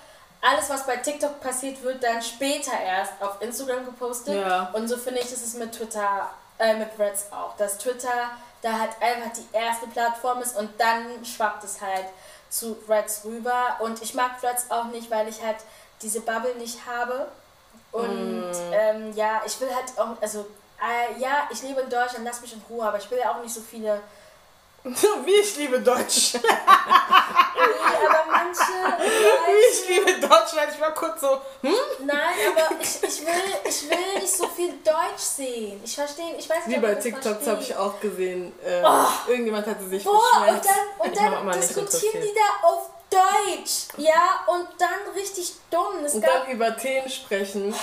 alles was bei TikTok passiert wird, dann später erst auf Instagram gepostet. Ja. Und so finde ich, ist es mit Twitter, äh, mit Threads auch. Dass Twitter da halt einfach die erste Plattform ist und dann schwappt es halt zu Threads rüber. Und ich mag Threads auch nicht, weil ich halt diese Bubble nicht habe. Und ähm, ja, ich will halt auch, also äh, ja, ich lebe in Deutschland, lass mich in Ruhe, aber ich will ja auch nicht so viele. [laughs] Wie ich liebe Deutsch. [laughs] Nee, aber manche. [laughs] Wie ich liebe Deutschland. Ich war kurz so, hm? Nein, aber ich, ich, will, ich will nicht so viel Deutsch sehen. Ich verstehe, ich weiß nicht, Wie bei TikToks habe ich auch gesehen. Äh, Irgendjemand hatte sich Boah, und beschwert. dann, und dann immer nicht diskutieren die da auf Deutsch. Ja, und dann richtig dumm. Es Und dann über Themen sprechen.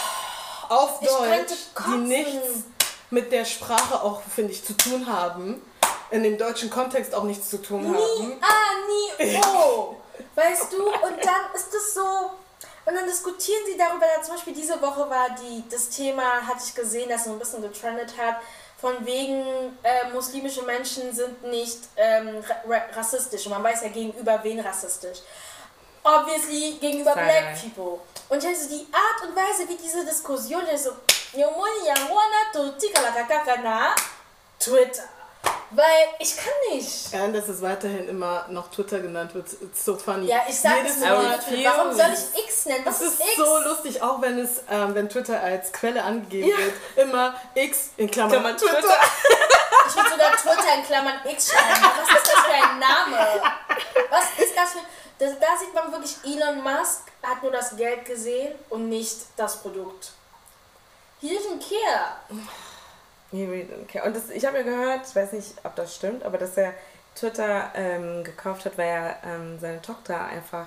Auf Deutsch, die nichts mit der Sprache auch, finde ich, zu tun haben. In dem deutschen Kontext auch nichts zu tun nie, haben. ah, nie, [laughs] oh. Weißt du, und dann ist es so. Und dann diskutieren sie darüber, da zum Beispiel diese Woche war die, das Thema, hatte ich gesehen, das so ein bisschen getrendet hat, von wegen äh, muslimische Menschen sind nicht ähm, ra ra rassistisch. Und man weiß ja gegenüber wen rassistisch. Obviously gegenüber Sei black people. Und ich hatte so die Art und Weise, wie diese Diskussion, ich so, "Nyomoni ya mwana tutika la kakaka na Twitter. Weil ich kann nicht. Ja, dass es weiterhin immer noch Twitter genannt wird, it's so funny. Ja, ich sag Jedes es Mal, Warum soll ich X nennen? Was Das ist ist X? so lustig, auch wenn es, ähm, wenn Twitter als Quelle angegeben wird, immer X in Klammern, Klammern Twitter. [laughs] Ich würde sogar Twitter in Klammern X schreiben. Was ist das für ein Name? Was ist das für... Das, da sieht man wirklich, Elon Musk hat nur das Geld gesehen und nicht das Produkt. He didn't care. Care. Und das, ich habe ja gehört, ich weiß nicht, ob das stimmt, aber dass er Twitter ähm, gekauft hat, weil er ähm, seine Tochter einfach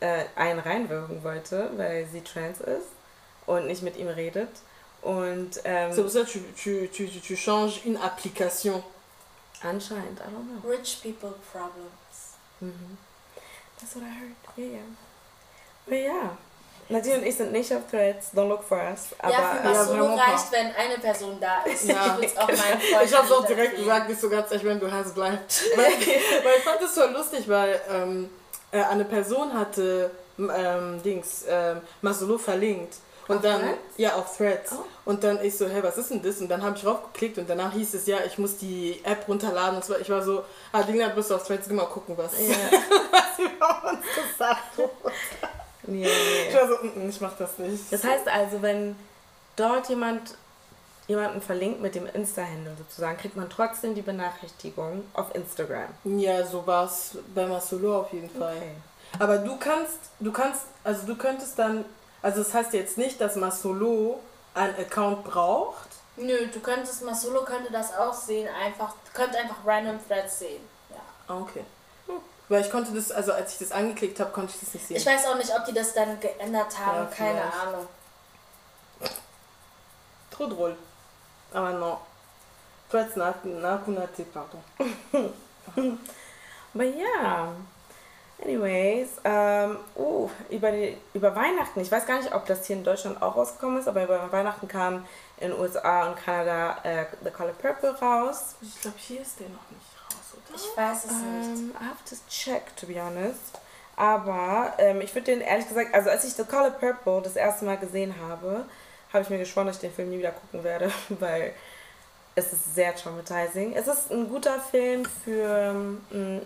äh, einen reinwirken wollte, weil sie trans ist und nicht mit ihm redet. Und ähm, C'est pour ça que tu, tu, tu, tu, tu changes une application. anscheinend, I don't know. Rich people problems. Mhm. That's what I heard. Ja, ja. Aber ja. Nadine und ich sind nicht auf Threads, don't look for us. Aber ja, für Ja, Masolo auch reicht, wenn eine Person da ist. Ja. Ich auch Ich hab's auch direkt gesagt, nicht so ganz echt, wenn du hast, bleib. [laughs] weil, weil ich fand es so lustig, weil ähm, äh, eine Person hatte ähm, Dings, ähm, Masolo verlinkt. Und Auf dann, Threads? ja, auf Threads. Oh. Und dann ich so, hey, was ist denn das? Und dann habe ich raufgeklickt und danach hieß es, ja, ich muss die App runterladen. Und zwar, ich war so, ah, Dina, bist du auf Threads, geh mal gucken, was, ja, [laughs] was über uns gesagt wurde. [laughs] [laughs] nee, Ich nee. war so, ich mach das nicht. Das heißt also, wenn dort jemand jemanden verlinkt mit dem Insta-Handle sozusagen, kriegt man trotzdem die Benachrichtigung auf Instagram. Ja, so war es bei Masolo auf jeden Fall. Okay. Aber du kannst, du kannst, also du könntest dann, also das heißt jetzt nicht, dass Masolo einen Account braucht. Nö, du könntest, Masolo könnte das auch sehen, einfach, könnte einfach random Threads sehen. Ja. Ah, okay. Weil ich konnte das, also als ich das angeklickt habe, konnte ich das nicht sehen. Ich weiß auch nicht, ob die das dann geändert haben, Ja, keine. Ahnung. Trop drôle. Aber non. Threads n'a n'a connoté, pardon. [laughs] Aber ja. Anyways, ähm, uh, über, die, über Weihnachten, ich weiß gar nicht, ob das hier in Deutschland auch rausgekommen ist, aber über Weihnachten kam in den USA und Kanada äh, The Color Purple raus. Ich glaube, hier ist der noch nicht? Ich weiß es nicht. Ähm, I have to check, to be honest. Aber ähm, ich würde den ehrlich gesagt, also als ich The Color Purple das erste Mal gesehen habe, habe ich mir geschworen, dass ich den Film nie wieder gucken werde, [laughs] weil es ist sehr traumatizing. Es ist ein guter Film für ähm,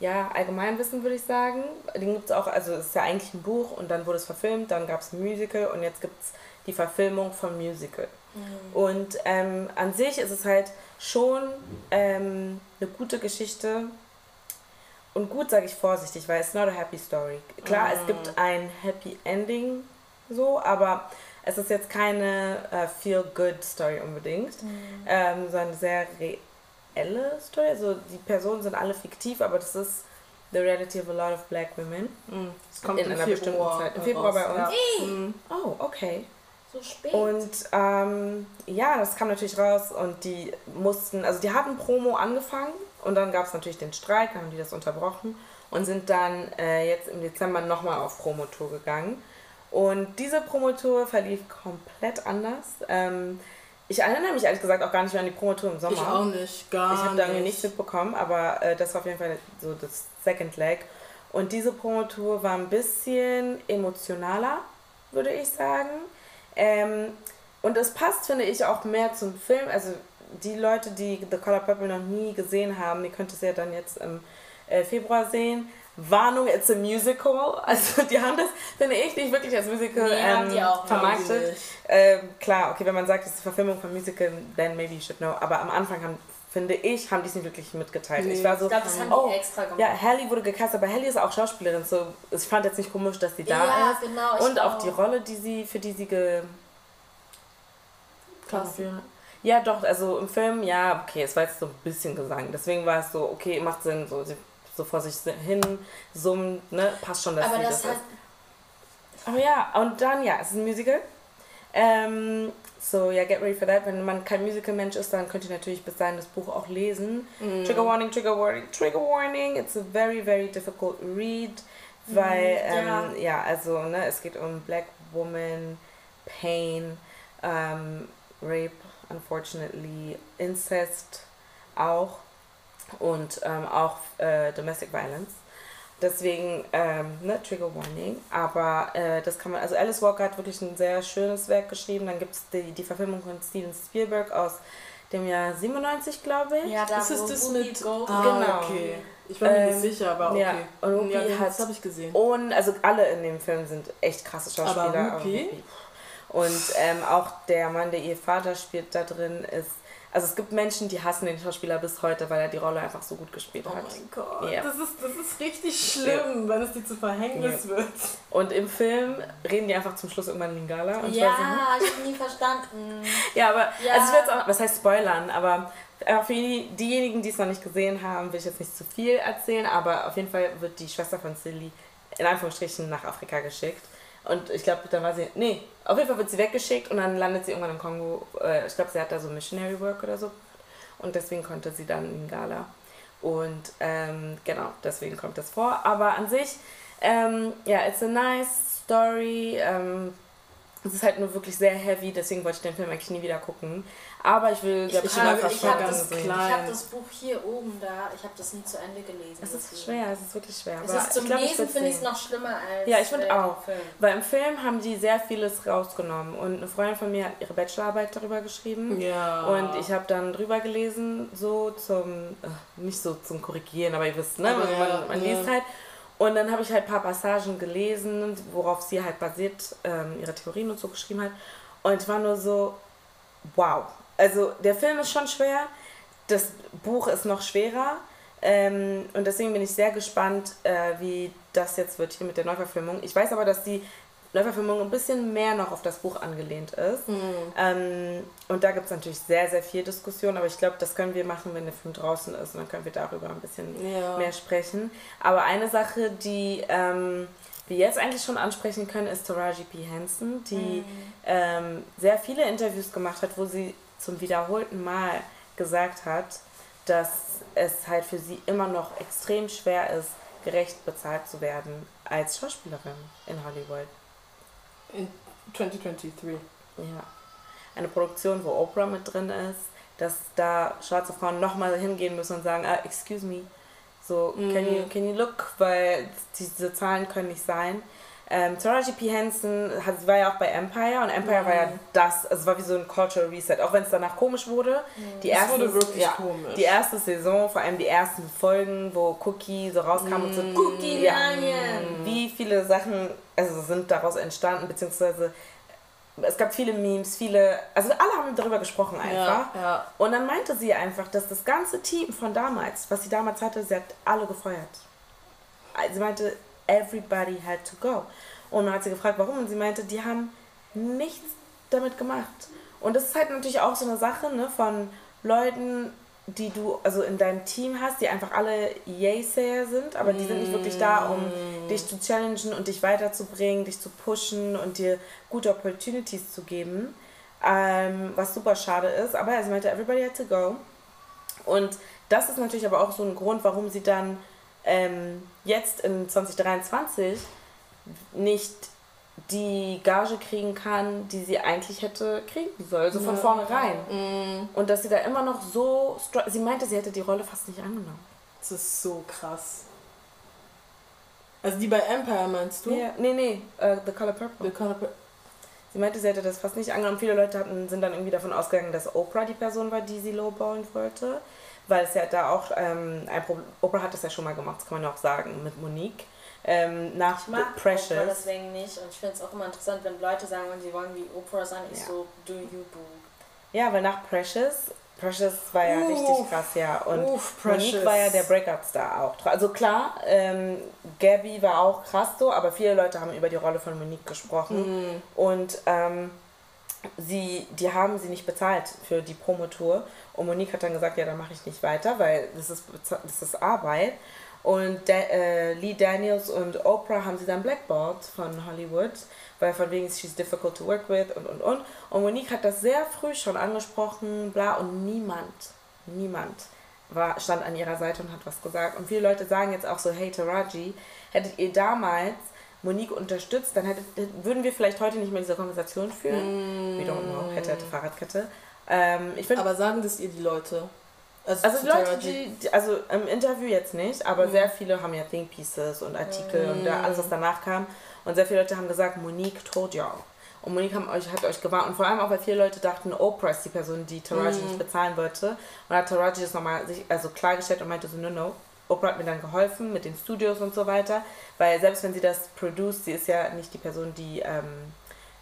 ja, Allgemeinwissen, würde ich sagen. Den gibt es auch, also es ist ja eigentlich ein Buch und dann wurde es verfilmt, dann gab es ein Musical und jetzt gibt es die Verfilmung vom Musical. Mhm. Und ähm, an sich ist es halt schon ähm, eine gute Geschichte. Und gut sage ich vorsichtig, weil es not a happy story. Klar, mhm. es gibt ein Happy Ending, so, aber es ist jetzt keine äh, Feel-Good-Story unbedingt, mhm. ähm, sondern eine sehr reelle Story. Also die Personen sind alle fiktiv, aber das ist the reality of a lot of black women. Mhm. Es kommt in einer bestimmten Zeit. Im Februar bei uns. Ja. Mhm. Oh, okay. So spät. Und ähm, ja, das kam natürlich raus und die mussten, also die hatten Promo angefangen und dann gab es natürlich den Streik, haben die das unterbrochen und sind dann äh, jetzt im Dezember nochmal auf Promotour gegangen. Und diese Promotour verlief komplett anders. Ähm, ich erinnere mich ehrlich gesagt auch gar nicht mehr an die Promotour im Sommer. Ich auch nicht, gar Ich habe da irgendwie nichts mitbekommen, aber äh, das war auf jeden Fall so das Second Leg. Und diese Promotour war ein bisschen emotionaler, würde ich sagen. Ähm, und es passt, finde ich, auch mehr zum Film. Also die Leute, die The Color Purple noch nie gesehen haben, die könnt es ja dann jetzt im äh, Februar sehen. Warnung, it's a musical. [laughs] Also die haben das, finde ich, nicht wirklich als Musical nee, ähm, vermarktet. Ähm, klar, okay, wenn man sagt, es ist eine Verfilmung von Musical, then maybe you should know. Aber am Anfang haben, finde ich, haben die es nicht wirklich mitgeteilt. Nee. Ich war so, ich glaube, das haben oh, die extra gemacht. Ja, Hallie wurde gecastet, aber Hallie ist auch Schauspielerin, so ich fand jetzt nicht komisch, dass sie da ja, ist. Genau, Und auch, die Rolle, die sie, für die sie ge... Ja, doch, also im Film, ja, okay, es war jetzt so ein bisschen Gesang. Deswegen war es so, okay, macht Sinn, so, so vor sich hin summt, ne? Passt schon, dass Aber sie das, das hat... Aber ja, und dann, ja, es ist ein Musical. Ähm, so, ja, get ready for that. Wenn man kein Musical-Mensch ist, dann könnt ihr natürlich bis dahin das Buch auch lesen. Mm. Trigger Warning, Trigger Warning, Trigger Warning. It's a very, very difficult read. Weil, mm, ähm, ja. ja. also, ne, es geht um Black Woman, Pain, ähm, Rape, unfortunately, Incest auch und ähm, auch äh, Domestic Violence. Deswegen, ähm, ne, Trigger Warning. Aber äh, das kann man, also Alice Walker hat wirklich ein sehr schönes Werk geschrieben. Dann gibt es die, die Verfilmung von Steven Spielberg aus dem Jahr 97, glaube ich. Ja, da ist es das mit Gold. Ah, genau. okay. Ich war mir ähm, nicht sicher, aber okay. Ja, und Whoopi ja, das habe ich gesehen. Und also alle in dem Film sind echt krasse Schauspieler. Aber Whoopi? Und ähm, auch der Mann, der ihr Vater spielt, da drin ist also es gibt Menschen, die hassen den Schauspieler bis heute, weil er die Rolle einfach so gut gespielt oh hat. Oh mein Gott, yeah. das, ist, das ist richtig schlimm, ja. wenn es dir zu Verhängnis yeah. wird. Und im Film reden die einfach zum Schluss irgendwann Lingala. Und ja, ich, ich habe nie verstanden. [laughs] ja, aber, ja. also ich will jetzt auch, was heißt spoilern, aber für die, diejenigen, die es noch nicht gesehen haben, will ich jetzt nicht zu viel erzählen, aber auf jeden Fall wird die Schwester von Silly in Anführungsstrichen nach Afrika geschickt. Und ich glaube, dann war sie. Nee, auf jeden Fall wird sie weggeschickt und dann landet sie irgendwann im Kongo. Äh, ich glaube, sie hat da so Missionary Work oder so. Und deswegen konnte sie dann in Gala. Und ähm, genau, deswegen kommt das vor. Aber an sich, ähm, ja, it's a nice story. Ähm, es ist halt nur wirklich sehr heavy, deswegen wollte ich den Film eigentlich nie wieder gucken. Aber ich will der Ich, habe, ich habe das, hab das Buch hier oben da, ich habe das nie zu Ende gelesen. Es ist schwer, es ist wirklich schwer. Es ist zum glaub, Lesen finde ich es noch schlimmer als Ja, ich finde auch. Film. Weil im Film haben die sehr vieles rausgenommen. Und eine Freundin von mir hat ihre Bachelorarbeit darüber geschrieben. Ja. Und ich habe dann drüber gelesen, so zum, nicht so zum Korrigieren, aber ihr wisst, ne? Aber man, man ja. liest halt. Und dann habe ich halt ein paar Passagen gelesen, worauf sie halt basiert ähm, ihre Theorien und so geschrieben hat. Und ich war nur so, wow. Also der Film ist schon schwer, das Buch ist noch schwerer. Ähm, und deswegen bin ich sehr gespannt, äh, wie das jetzt wird hier mit der Neuverfilmung. Ich weiß aber, dass die Neuverfilmung ein bisschen mehr noch auf das Buch angelehnt ist. Mhm. Ähm, und da gibt es natürlich sehr, sehr viel Diskussion, aber ich glaube, das können wir machen, wenn der Film draußen ist und dann können wir darüber ein bisschen ja. mehr sprechen. Aber eine Sache, die ähm, wir jetzt eigentlich schon ansprechen können, ist Taraji P. Henson, die mhm. ähm, sehr viele Interviews gemacht hat, wo sie zum wiederholten Mal gesagt hat, dass es halt für sie immer noch extrem schwer ist, gerecht bezahlt zu werden als Schauspielerin in Hollywood. In 2023. Ja. Eine Produktion, wo Oprah mit drin ist, dass da schwarze Frauen nochmal hingehen müssen und sagen, ah, excuse me, so, can, you, can you look, weil diese Zahlen können nicht sein. Ähm, Taraji P. Henson hat, war ja auch bei Empire und Empire war ja das, also es war wie so ein Cultural Reset, auch wenn es danach komisch wurde. Die Es erste, wurde wirklich ja, komisch. Die erste Saison, vor allem die ersten Folgen, wo Cookie so rauskam und so Cookie ja, Lion. wie viele Sachen also sind daraus entstanden, beziehungsweise es gab viele Memes, viele, also alle haben darüber gesprochen einfach. Ja, ja. Und dann meinte sie einfach, dass das ganze Team von damals, was sie damals hatte, sie hat alle gefeuert. Sie meinte, everybody had to go. Und dann hat sie gefragt, warum. Und sie meinte, die haben nichts damit gemacht. Und das ist halt natürlich auch so eine Sache ne, von Leuten, die du also in deinem Team hast, die einfach alle Yay-Sayer sind, aber die sind nicht wirklich da, um dich zu challengen und dich weiterzubringen, dich zu pushen und dir gute Opportunities zu geben. Ähm, was super schade ist. Aber sie meinte, everybody had to go. Und das ist natürlich aber auch so ein Grund, warum sie dann ähm, jetzt in 2023 nicht die Gage kriegen kann, die sie eigentlich hätte kriegen sollen, so von vornherein. Und dass sie da immer noch so, sie meinte, sie hätte die Rolle fast nicht angenommen. Das ist so krass. Also die bei Empire meinst du? Ja, nee, nee, äh, The Color Purple. The Color Pur- Sie meinte, sie hätte das fast nicht angenommen. Viele Leute hatten, sind dann irgendwie davon ausgegangen, dass Oprah die Person war, die sie lowballen wollte. Weil es ja da auch ähm, ein Problem, Oprah hat das ja schon mal gemacht, das kann man ja auch sagen, mit Monique. Ähm, nach Ich mag Precious. Oprah deswegen nicht und ich finde es auch immer interessant, wenn Leute sagen, sie wollen wie Oprah sein, ich Ja. so, do you boo. Ja, weil nach Precious, Precious war ja Uff. richtig krass, ja. Und Uff, Monique war ja der Breakout-Star auch. Also klar, ähm, Gabby war auch krass so, aber viele Leute haben über die Rolle von Monique gesprochen. Mhm. Und ähm, sie, die haben sie nicht bezahlt für die Promotour. Und Monique hat dann gesagt, ja, dann mache ich nicht weiter, weil das ist, das ist Arbeit. Und da, äh, Lee Daniels und Oprah haben sie dann blackballed von Hollywood, weil von wegen she's difficult to work with und und und. Und Monique hat das sehr früh schon angesprochen, bla, und niemand, niemand war, stand an ihrer Seite und hat was gesagt. Und viele Leute sagen jetzt auch so, hey Taraji, hättet ihr damals Monique unterstützt, dann hättet, würden wir vielleicht heute nicht mehr diese Konversation führen. We don't know, hätte, hätte, Fahrradkette. Ähm, ich finde Aber sagen das ihr die Leute? also zu die Leute, die, die, also im Interview jetzt nicht, aber Mhm. sehr viele haben ja Think Pieces und Artikel und da alles, was danach kam. Und sehr viele Leute haben gesagt, Monique told y'all. Und Monique haben euch, hat euch gewarnt. Und vor allem auch, weil viele Leute dachten, Oprah ist die Person, die Taraji Mhm. nicht bezahlen wollte. Und hat Taraji das nochmal sich also klargestellt und meinte so, no, no. Oprah hat mir dann geholfen mit den Studios und so weiter. Weil selbst wenn sie das produce, sie ist ja nicht die Person, die ähm,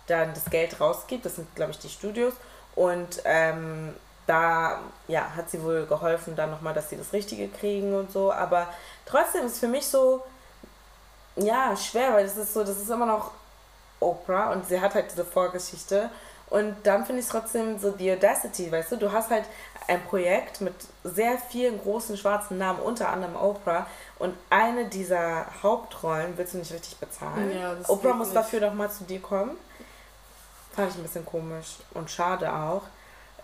dann das Geld rausgibt. Das sind, glaube ich, die Studios. Und ähm, da ja, hat sie wohl geholfen, dann nochmal, dass sie das Richtige kriegen und so. Aber trotzdem ist für mich so, ja, schwer, weil das ist so, das ist immer noch Oprah und sie hat halt diese Vorgeschichte. Und dann finde ich es trotzdem so die Audacity, weißt du, du hast halt ein Projekt mit sehr vielen großen schwarzen Namen, unter anderem Oprah. Und eine dieser Hauptrollen willst du nicht richtig bezahlen. Ja, Oprah muss nicht. dafür nochmal zu dir kommen. Fand ich ein bisschen komisch und schade auch.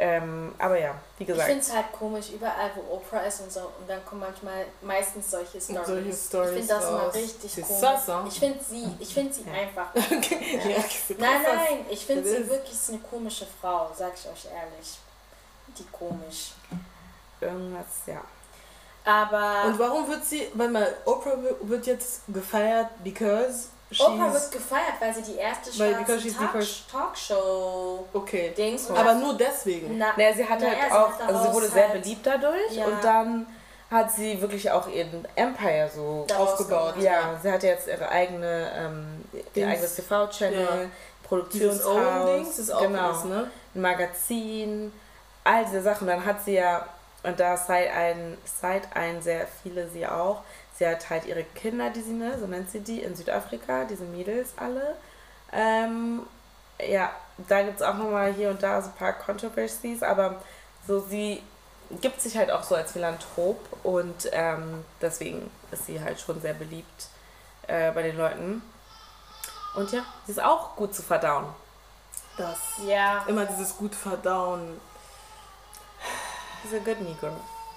Ähm, aber ja, wie Ich gesagt. finde es halt komisch, überall wo Oprah ist und so, und dann kommen manchmal meistens solche Stories. solche Stories ich finde das raus. richtig C'est komisch. ça, ça. Ich finde sie, ich finde sie Ja. einfach. [laughs] ja, c'est Nein, nein, ich finde sie wirklich ist eine komische Frau, sag ich euch ehrlich. Die komisch. Irgendwas, ja. Aber Und warum wird sie, weil mal Oprah wi- wird jetzt gefeiert, because Oprah wird gefeiert, weil sie die erste Weil- schwarze Talkshow okay. Dings. Aber nur deswegen. Na, Naja, sie hat naja, halt sie auch, hat also sie wurde sehr halt beliebt dadurch Ja. und dann hat sie wirklich auch ihren Empire so daraus aufgebaut. gemacht. Ja, sie hat jetzt ihre eigene, ähm, ihr eigenes TV-Channel, Ja. Produktionshaus, ist auch genau, was, ne? ein Magazin, all diese Sachen. Dann hat sie ja, und da seit ein, seit ein sehr viele sie auch, sie hat halt ihre Kinder, die sie, ne, so nennt sie die, in Südafrika, diese Mädels alle. Ähm, ja, da gibt es auch nochmal hier und da so ein paar Controversies, aber so sie gibt sich halt auch so als Philanthrop und ähm, deswegen ist sie halt schon sehr beliebt äh, bei den Leuten. Und ja, sie ist auch gut zu verdauen. Das. Ja. Immer dieses gut verdauen. She's a good Negro.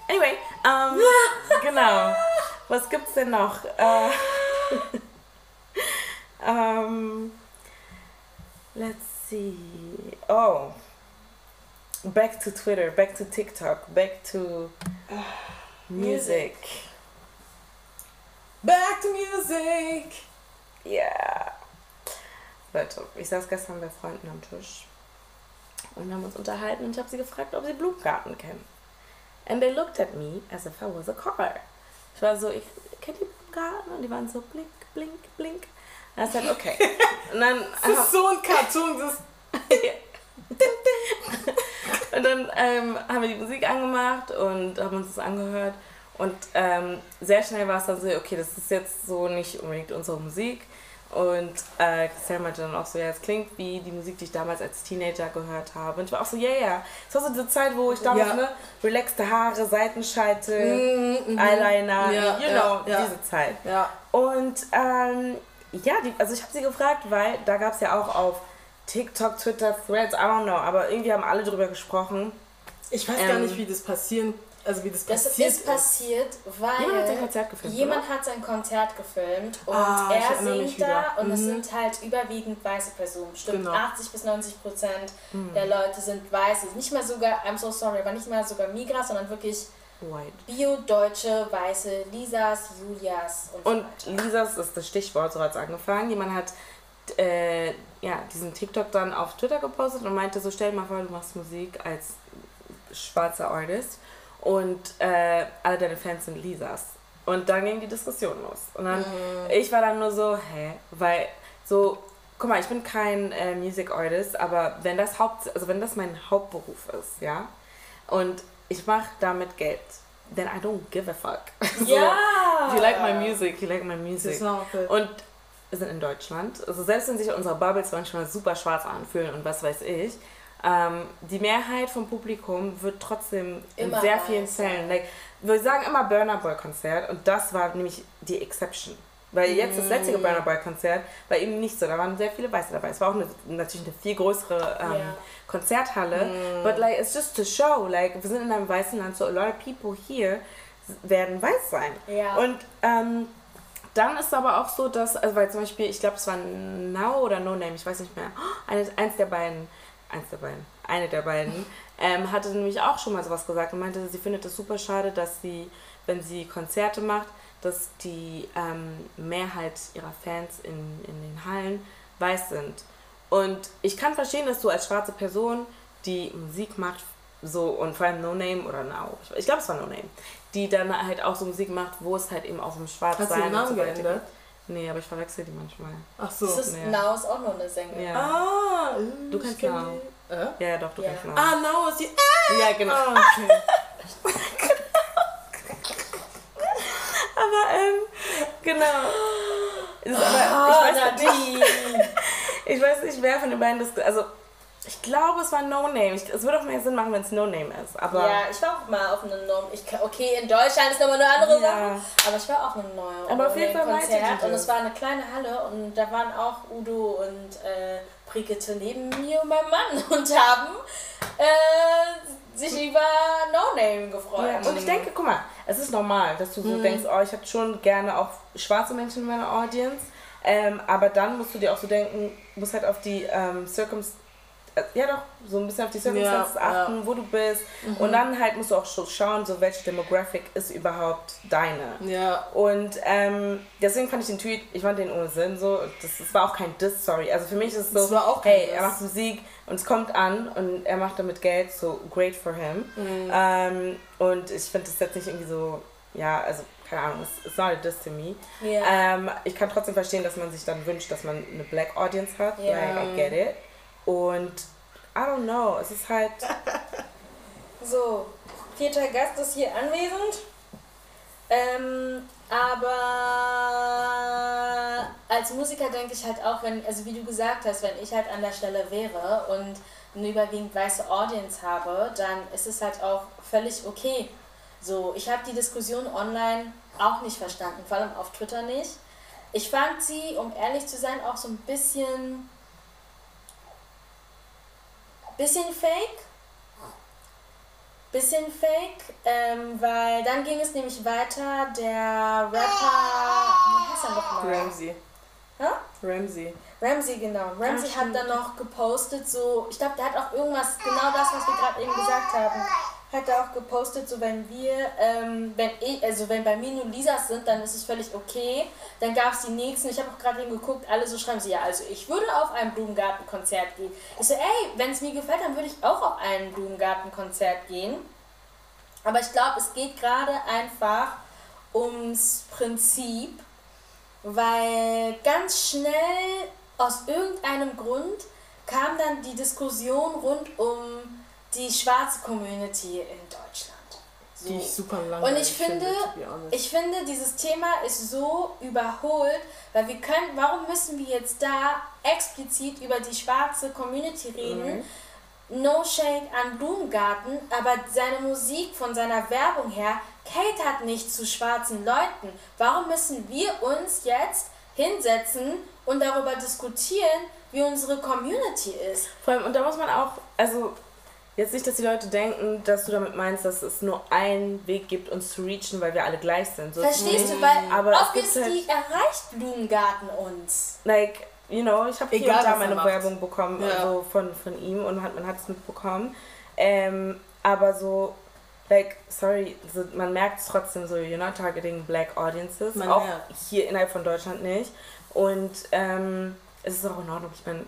Anyway, ähm, [laughs] genau. Was gibt's denn noch? Äh, [laughs] ähm, let's see. Oh. Back to Twitter, back to TikTok, back to [sighs] music. Back to music! Yeah. Leute, ich saß gestern bei Freunden am Tisch und haben uns unterhalten und ich habe sie gefragt, ob sie Blumengarten kennen. And they looked at me as if I was a car. Ich war so, ich kenne die Blumengarten und die waren so blink, blink, blink. Und ich sagte, okay. [laughs] Und dann, Das ist so ein Cartoon, das [laughs] und dann ähm, haben wir die Musik angemacht und haben uns das angehört. Und ähm, sehr schnell war es dann so, okay, das ist jetzt so nicht unbedingt unsere Musik. Und äh, Christian meinte dann auch so, ja, es klingt wie die Musik, die ich damals als Teenager gehört habe. Und ich war auch so, ja, yeah, ja. Yeah. Es war so diese Zeit, wo ich damals, Ja. ne, relaxte Haare, Seitenscheitel, Mhm, mhm. Eyeliner, Ja, you ja, know, diese Zeit. Ja. Und ähm, ja, die, also ich habe sie gefragt, weil da gab es ja auch auf TikTok, Twitter, Threads, I don't know, aber irgendwie haben alle drüber gesprochen. Ich weiß Ähm, gar nicht, wie das passieren, also wie das Das passiert ist passiert, weil Jemand hat sein Konzert gefilmt, jemand oder? hat sein Konzert gefilmt und Ah, er singt da und es Mhm. sind halt überwiegend weiße Personen. Stimmt, Genau. 80 bis 90 Prozent Mhm. der Leute sind weiß. Also Nicht mal sogar, I'm so sorry, aber nicht mal sogar Migras, sondern wirklich White. Bio-Deutsche, Weiße, Lisas, Julias und, Und Lisas ist das Stichwort, so hat es angefangen. Jemand hat äh, ja, diesen TikTok dann auf Twitter gepostet und meinte so, stell dir mal vor, du machst Musik als schwarzer Artist und äh, alle deine Fans sind Lisas. Und dann ging die Diskussion los. Und dann, ich war dann nur so, hä? Weil so, guck mal, ich bin kein äh, Music Artist, aber wenn das Haupt, also wenn das mein Hauptberuf ist, ja, und ich mache damit Geld, then I don't give a fuck. [laughs] so, Ja! You like my music, you like my music. cool. Und wir sind in Deutschland. Also selbst wenn sich unsere Bubbles manchmal super schwarz anfühlen und was weiß ich, ähm, die Mehrheit vom Publikum wird trotzdem Immer in sehr vielen. Fällen, like, wir sagen immer Burner Boy Konzert und das war nämlich die Exception. Weil jetzt das letzte Mm. Burner Boy Konzert war eben nicht so. Da waren sehr viele Weiße dabei. Es war auch eine, natürlich eine viel größere ähm, Ja. Konzerthalle. But like it's just to show, like wir sind in einem weißen Land, so a lot of people here werden weiß sein. Ja. Und ähm, dann ist es aber auch so, dass, also weil zum Beispiel, ich glaube, es war Now oder No Name, ich weiß nicht mehr, [gasps] eines, eins der beiden, eins der beiden, eine der beiden, ähm, hatte nämlich auch schon mal sowas gesagt und meinte, sie findet es super schade, dass sie, wenn sie Konzerte macht, dass die ähm, Mehrheit ihrer Fans in, in den Hallen weiß sind. Und ich kann verstehen, dass du als schwarze Person, die Musik macht, so und vor allem No Name oder Now, ich, glaube, es war No Name, die dann halt auch so Musik macht, wo es halt eben auch um Schwarz Hast du sein den und so weiter geht. Nee, aber ich verwechsel die manchmal. Ach so. das ist, ja. Now ist auch nur eine Sängerin. Ja. Ah, Du kennst kenn Now. Äh? Ja, ja, doch, du Ja. kennst Now. Ah, Now ist die. Ja, genau. Ah, [laughs] okay. Aber, ähm, genau. Ist aber, Ah, ich, weiß, Nadine! [laughs] ich weiß nicht, wer von den beiden das. Also, ich glaube, es war No Name. Ich, es würde auch mehr Sinn machen, wenn es No Name ist. Aber. Ja, ich war auch mal auf einem neuen. Ich, okay, in Deutschland ist nochmal eine andere Ja. Sache. Aber ich war auch auf einem neuen Aber auf jeden Fall Konzert und es war eine kleine Halle und da waren auch Udo und äh, Brigitte neben mir und meinem Mann [laughs] und haben äh, sich über No Name gefreut. Ja, und ich denke, guck mal, es ist normal, dass du so Mhm. denkst, oh, ich habe schon gerne auch schwarze Menschen in meiner Audience. Ähm, aber dann musst du dir auch so denken, musst halt auf die ähm, Circumstances, ja doch, so ein bisschen auf die Circumstances Ja, ja. achten, wo du bist. Und dann halt musst du auch so schauen, so welche Demographic ist überhaupt deine. Ja. Und ähm, deswegen fand ich den Tweet, ich fand den ohne Sinn so. Das, das war auch kein Diss, sorry. Also für mich ist es so, hey, Diss. er macht Musik und es kommt an und er macht damit Geld, so great for him. Mhm. Ähm, und ich finde das jetzt nicht irgendwie so, ja, also keine Ahnung, it's, it's not a diss to me. Ja. Ähm, ich kann trotzdem verstehen, dass man sich dann wünscht, dass man eine Black Audience hat. Ja. Like, I get it. Und I don't know, es ist halt, [laughs] So, vierter Gast ist hier anwesend. Ähm, aber als Musiker denke ich halt auch, wenn, also wie du gesagt hast, wenn ich halt an der Stelle wäre und eine überwiegend weiße Audience habe, dann ist es halt auch völlig okay. So, ich habe die Diskussion online auch nicht verstanden, vor allem auf Twitter nicht. Ich fand sie, um ehrlich zu sein, auch so ein bisschen, bisschen fake bisschen fake, ähm, weil dann ging es nämlich weiter, der Rapper, wie heißt er nochmal? Ramsey. Hä? Ramsey. Ramsey, genau. Ramsey Ah, hat dann noch gepostet, so, ich glaube, der hat auch irgendwas, genau das, was wir gerade eben gesagt haben, hat er auch gepostet, so wenn wir, ähm, wenn ich, also wenn bei mir nur Lisas sind, dann ist es völlig okay. Dann gab es die nächsten, ich habe auch gerade hingeguckt, alle so schreiben sie, ja, also ich würde auf ein Blumengartenkonzert gehen. Ich so, ey, wenn es mir gefällt, dann würde ich auch auf ein Blumengartenkonzert gehen. Aber ich glaube, es geht gerade einfach ums Prinzip, weil ganz schnell aus irgendeinem Grund kam dann die Diskussion rund um die schwarze Community in Deutschland. So. Die ich super lang Und ich finde, ich finde, dieses Thema ist so überholt, weil wir können, warum müssen wir jetzt da explizit über die schwarze Community reden? Mhm. No Shade an Blumengarten, aber seine Musik von seiner Werbung her catert nicht zu schwarzen Leuten. Warum müssen wir uns jetzt hinsetzen und darüber diskutieren, wie unsere Community ist? Vor allem, und da muss man auch, also Jetzt nicht, dass die Leute denken, dass du damit meinst, dass es nur einen Weg gibt, uns zu reachen, weil wir alle gleich sind. So Verstehst du? Weil aber obviously halt, erreicht Blumengarten uns. Like, you know, ich habe hier und da meine Werbung bekommen ja. also von, von ihm und hat, man hat es mitbekommen. Ähm, aber so, like, sorry, so, man merkt es trotzdem so, you're not targeting black audiences. Man auch merkt. hier innerhalb von Deutschland nicht. Und ähm, es ist auch in Ordnung, ich meine,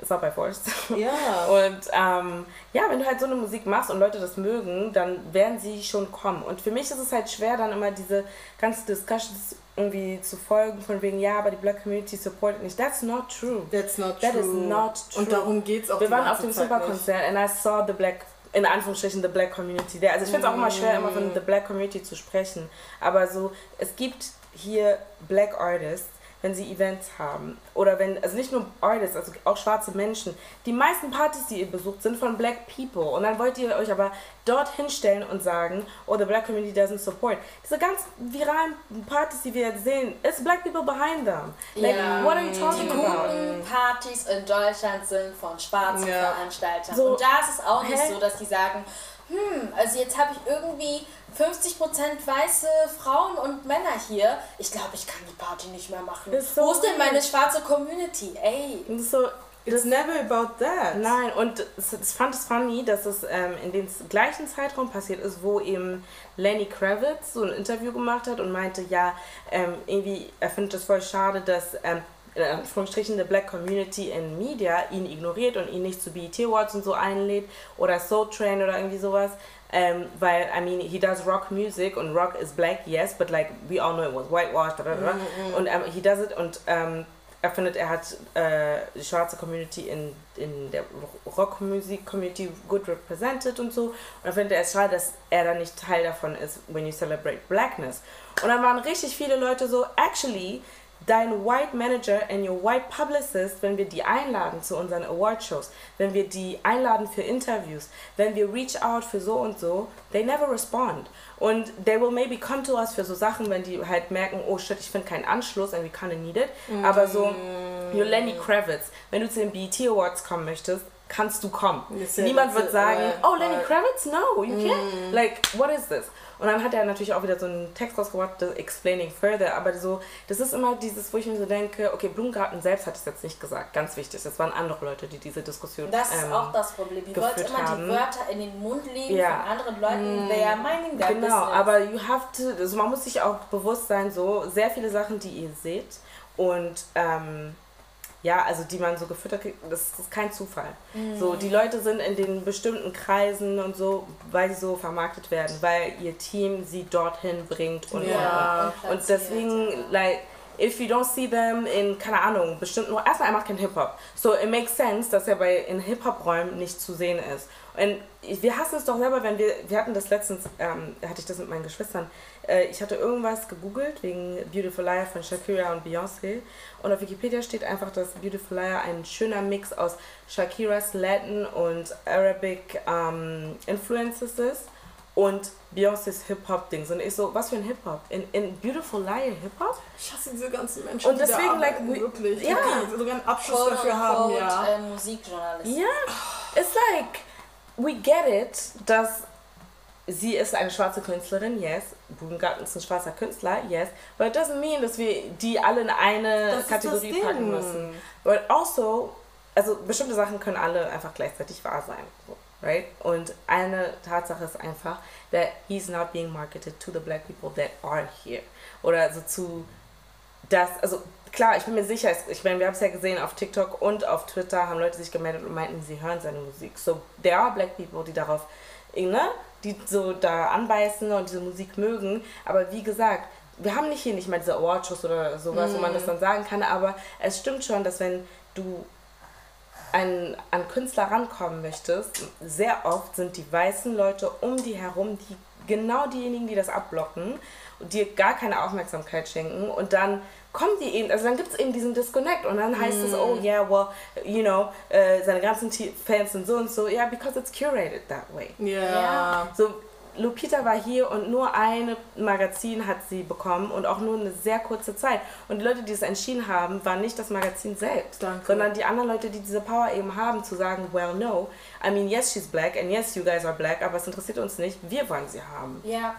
ist auch bei Forst. Ja. [laughs] Und ähm, ja, wenn du halt so eine Musik machst und Leute das mögen, dann werden sie schon kommen. Und für mich ist es halt schwer, dann immer diese ganzen Discussions irgendwie zu folgen, von wegen, ja, aber die Black Community supportet nicht. That's not true. That's not That true. That is not true. Und darum geht es auch Wir waren auf dem Superkonzert and I saw the Black in Anführungsstrichen the Black Community there. Also ich finde es auch immer schwer, immer von the Black Community zu sprechen. Aber so, es gibt hier Black Artists, wenn sie Events haben. Oder wenn, also nicht nur Artists, also auch schwarze Menschen. Die meisten Partys, die ihr besucht, sind von Black People. Und dann wollt ihr euch aber dort hinstellen und sagen, oh, the Black Community doesn't support. Diese ganz viralen Partys, die wir jetzt sehen, it's Black People behind them. Like, ja. what are you talking die about? Die Partys in Deutschland sind von schwarzen ja. Veranstaltern. So, und da ist es auch nicht hä? so, dass die sagen, hm, also jetzt habe ich irgendwie 50% weiße Frauen und Männer hier. Ich glaube, ich kann die Party nicht mehr machen. So Wo ist denn meine schwarze Community? Ey. So, It's never about that. Nein, und ich fand es funny, dass es ähm, in dem gleichen Zeitraum passiert ist, wo eben Lenny Kravitz so ein Interview gemacht hat und meinte, ja, ähm, irgendwie, er findet es voll schade, dass ähm, in Anführungsstrichen eine Black Community in Media ihn ignoriert und ihn nicht zu BET Awards und so einlädt oder Soul Train oder irgendwie sowas. Um, weil, I mean, he does rock music und rock is black, yes, but like, we all know it was whitewashed, da, da. Mm -hmm. und um, he does it und um, er findet, er hat äh, die schwarze Community in, in der Rockmusik-Community gut represented und so. Und er findet es schade, dass er da nicht Teil davon ist, when you celebrate blackness. Und dann waren richtig viele Leute so, actually, dein White Manager and your White Publicist, wenn wir die einladen zu unseren Award-Shows, wenn wir die einladen für Interviews, wenn wir reach out für so und so, they never respond. Und they will maybe come to us für so Sachen, wenn die halt merken, oh shit, ich finde keinen Anschluss and we kinda need it. Mm. Aber so, you're Lenny Kravitz, wenn du zu den BET Awards kommen möchtest, kannst du kommen. Niemand wird sagen, oh Lenny Kravitz, no, you can't. Mm. Like, what is this? Und dann hat er natürlich auch wieder so einen Text rausgebracht, explaining further, aber so, das ist immer dieses, wo ich mir so denke, okay, Blumengarten selbst hat es jetzt nicht gesagt, ganz wichtig, das waren andere Leute, die diese Diskussion Das ist ähm, auch das Problem, die Leute immer haben. die Wörter in den Mund legen ja. von anderen Leuten, mm, they are minding their Genau, business. aber you have to, also man muss sich auch bewusst sein, so, sehr viele Sachen, die ihr seht und ähm, ja, also die man so gefüttert kriegt, das ist kein Zufall. Mhm. So, die Leute sind in den bestimmten Kreisen und so, weil sie so vermarktet werden, weil ihr Team sie dorthin bringt und ja, und, und, und deswegen, like, if you don't see them in, keine Ahnung, bestimmt nur, erstmal er macht kein Hip-Hop. So, it makes sense, dass er bei in Hip-Hop-Räumen nicht zu sehen ist. Und wir hassen es doch selber, wenn wir, wir hatten das letztens, ähm, hatte ich das mit meinen Geschwistern, äh, ich hatte irgendwas gegoogelt wegen Beautiful Liar von Shakira und Beyoncé und auf Wikipedia steht einfach, dass Beautiful Liar ein schöner Mix aus Shakiras Latin und Arabic ähm, Influences ist und Beyoncé's Hip-Hop-Dings. Und ich so, was für ein Hip-Hop? In, in Beautiful Liar Hip-Hop? Ich hasse diese ganzen Menschen, und deswegen, die like, wirklich, ja. die sogar einen Abschluss Code dafür haben, ja. Äh, Musikjournalist. Ja, it's like, we get it, dass sie ist eine schwarze Künstlerin, yes. Budengarten ist ein schwarzer Künstler, yes. But it doesn't mean, dass wir die alle in eine das Kategorie packen müssen. But also, also bestimmte Sachen können alle einfach gleichzeitig wahr sein. Right? Und eine Tatsache ist einfach, that he's not being marketed to the black people that are here. Oder so zu das, also klar, ich bin mir sicher, ich meine, wir haben es ja gesehen auf TikTok und auf Twitter haben Leute sich gemeldet und meinten, sie hören seine Musik. So, there are black people, die darauf, ne, die so da anbeißen und diese Musik mögen. Aber wie gesagt, wir haben nicht hier nicht mal diese Awardshows oder sowas, mm. wo man das dann sagen kann, aber es stimmt schon, dass wenn du an, an Künstler rankommen möchtest, sehr oft sind die weißen Leute um die herum, die genau diejenigen, die das abblocken und dir gar keine Aufmerksamkeit schenken und dann kommen die eben, also dann gibt es eben diesen Disconnect und dann heißt mm. es, oh yeah, well, you know, äh, seine ganzen Fans sind so und so, ja, yeah, because it's curated that way. Ja. Yeah. So, Lupita war hier und nur ein Magazin hat sie bekommen und auch nur eine sehr kurze Zeit. Und die Leute, die es entschieden haben, waren nicht das Magazin selbst, Danke. sondern die anderen Leute, die diese Power eben haben, zu sagen, well, no, I mean, yes, she's black and yes, you guys are black, aber es interessiert uns nicht, wir wollen sie haben. Ja.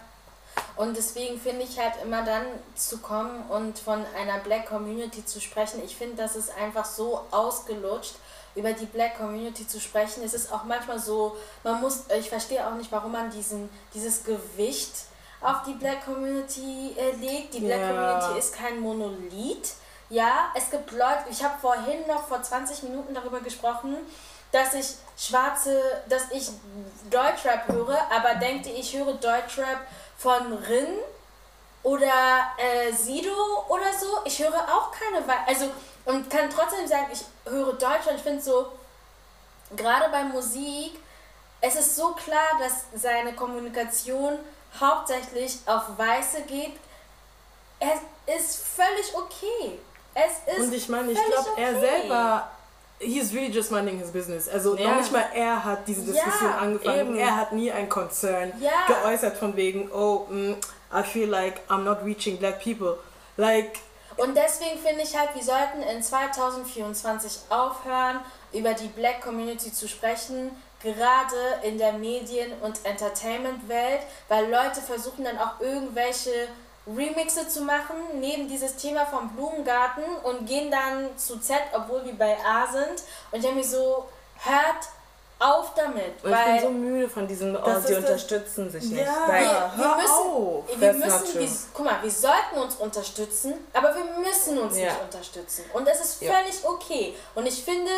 Und deswegen finde ich halt immer dann zu kommen und von einer Black Community zu sprechen, ich finde, das ist einfach so ausgelutscht über die Black Community zu sprechen. Es ist auch manchmal so, man muss, ich verstehe auch nicht, warum man diesen, dieses Gewicht auf die Black Community äh, legt. Die Black ja. Community ist kein Monolith. Ja, es gibt Leute, ich habe vorhin noch vor 20 Minuten darüber gesprochen, dass ich schwarze, dass ich Deutschrap höre, aber denke, ich höre Deutschrap von Rin oder äh, Sido oder so. Ich höre auch keine, also und kann trotzdem sagen, ich höre Deutsch und ich finde so, gerade bei Musik, es ist so klar, dass seine Kommunikation hauptsächlich auf Weiße geht. Es ist völlig okay. Es ist Und ich meine, ich glaube, okay. er selber he's really just minding his business. Also ja. noch nicht mal er hat diese Diskussion ja, angefangen. Eben. Er hat nie ein Konzern ja. geäußert von wegen, oh, mm, I feel like I'm not reaching black people. Like und deswegen finde ich halt, wir sollten in 2024 aufhören, über die Black Community zu sprechen, gerade in der Medien- und Entertainment-Welt, weil Leute versuchen dann auch irgendwelche Remixe zu machen, neben dieses Thema vom Blumengarten und gehen dann zu Z, obwohl wir bei A sind. Und ich habe mich so, hört auf damit. Und ich bin so müde von diesem, oh, sie unterstützen sich nicht. Ja, weil wir müssen, wir müssen wir, guck mal, wir sollten uns unterstützen, aber wir müssen uns ja. nicht unterstützen. Und das ist völlig ja. okay. Und ich finde,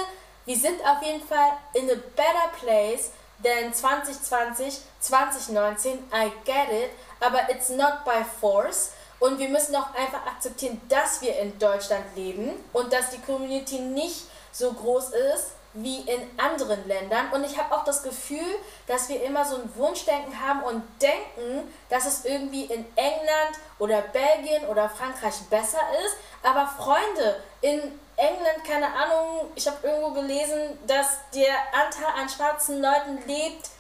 wir sind auf jeden Fall in a better place than 2020, 2019. I get it, aber it's not by force. Und wir müssen auch einfach akzeptieren, dass wir in Deutschland leben und dass die Community nicht so groß ist wie in anderen Ländern. Und ich habe auch das Gefühl, dass wir immer so ein Wunschdenken haben und denken, dass es irgendwie in England oder Belgien oder Frankreich besser ist. Aber Freunde, in England, keine Ahnung, ich habe irgendwo gelesen, dass der Anteil an schwarzen Leuten lebt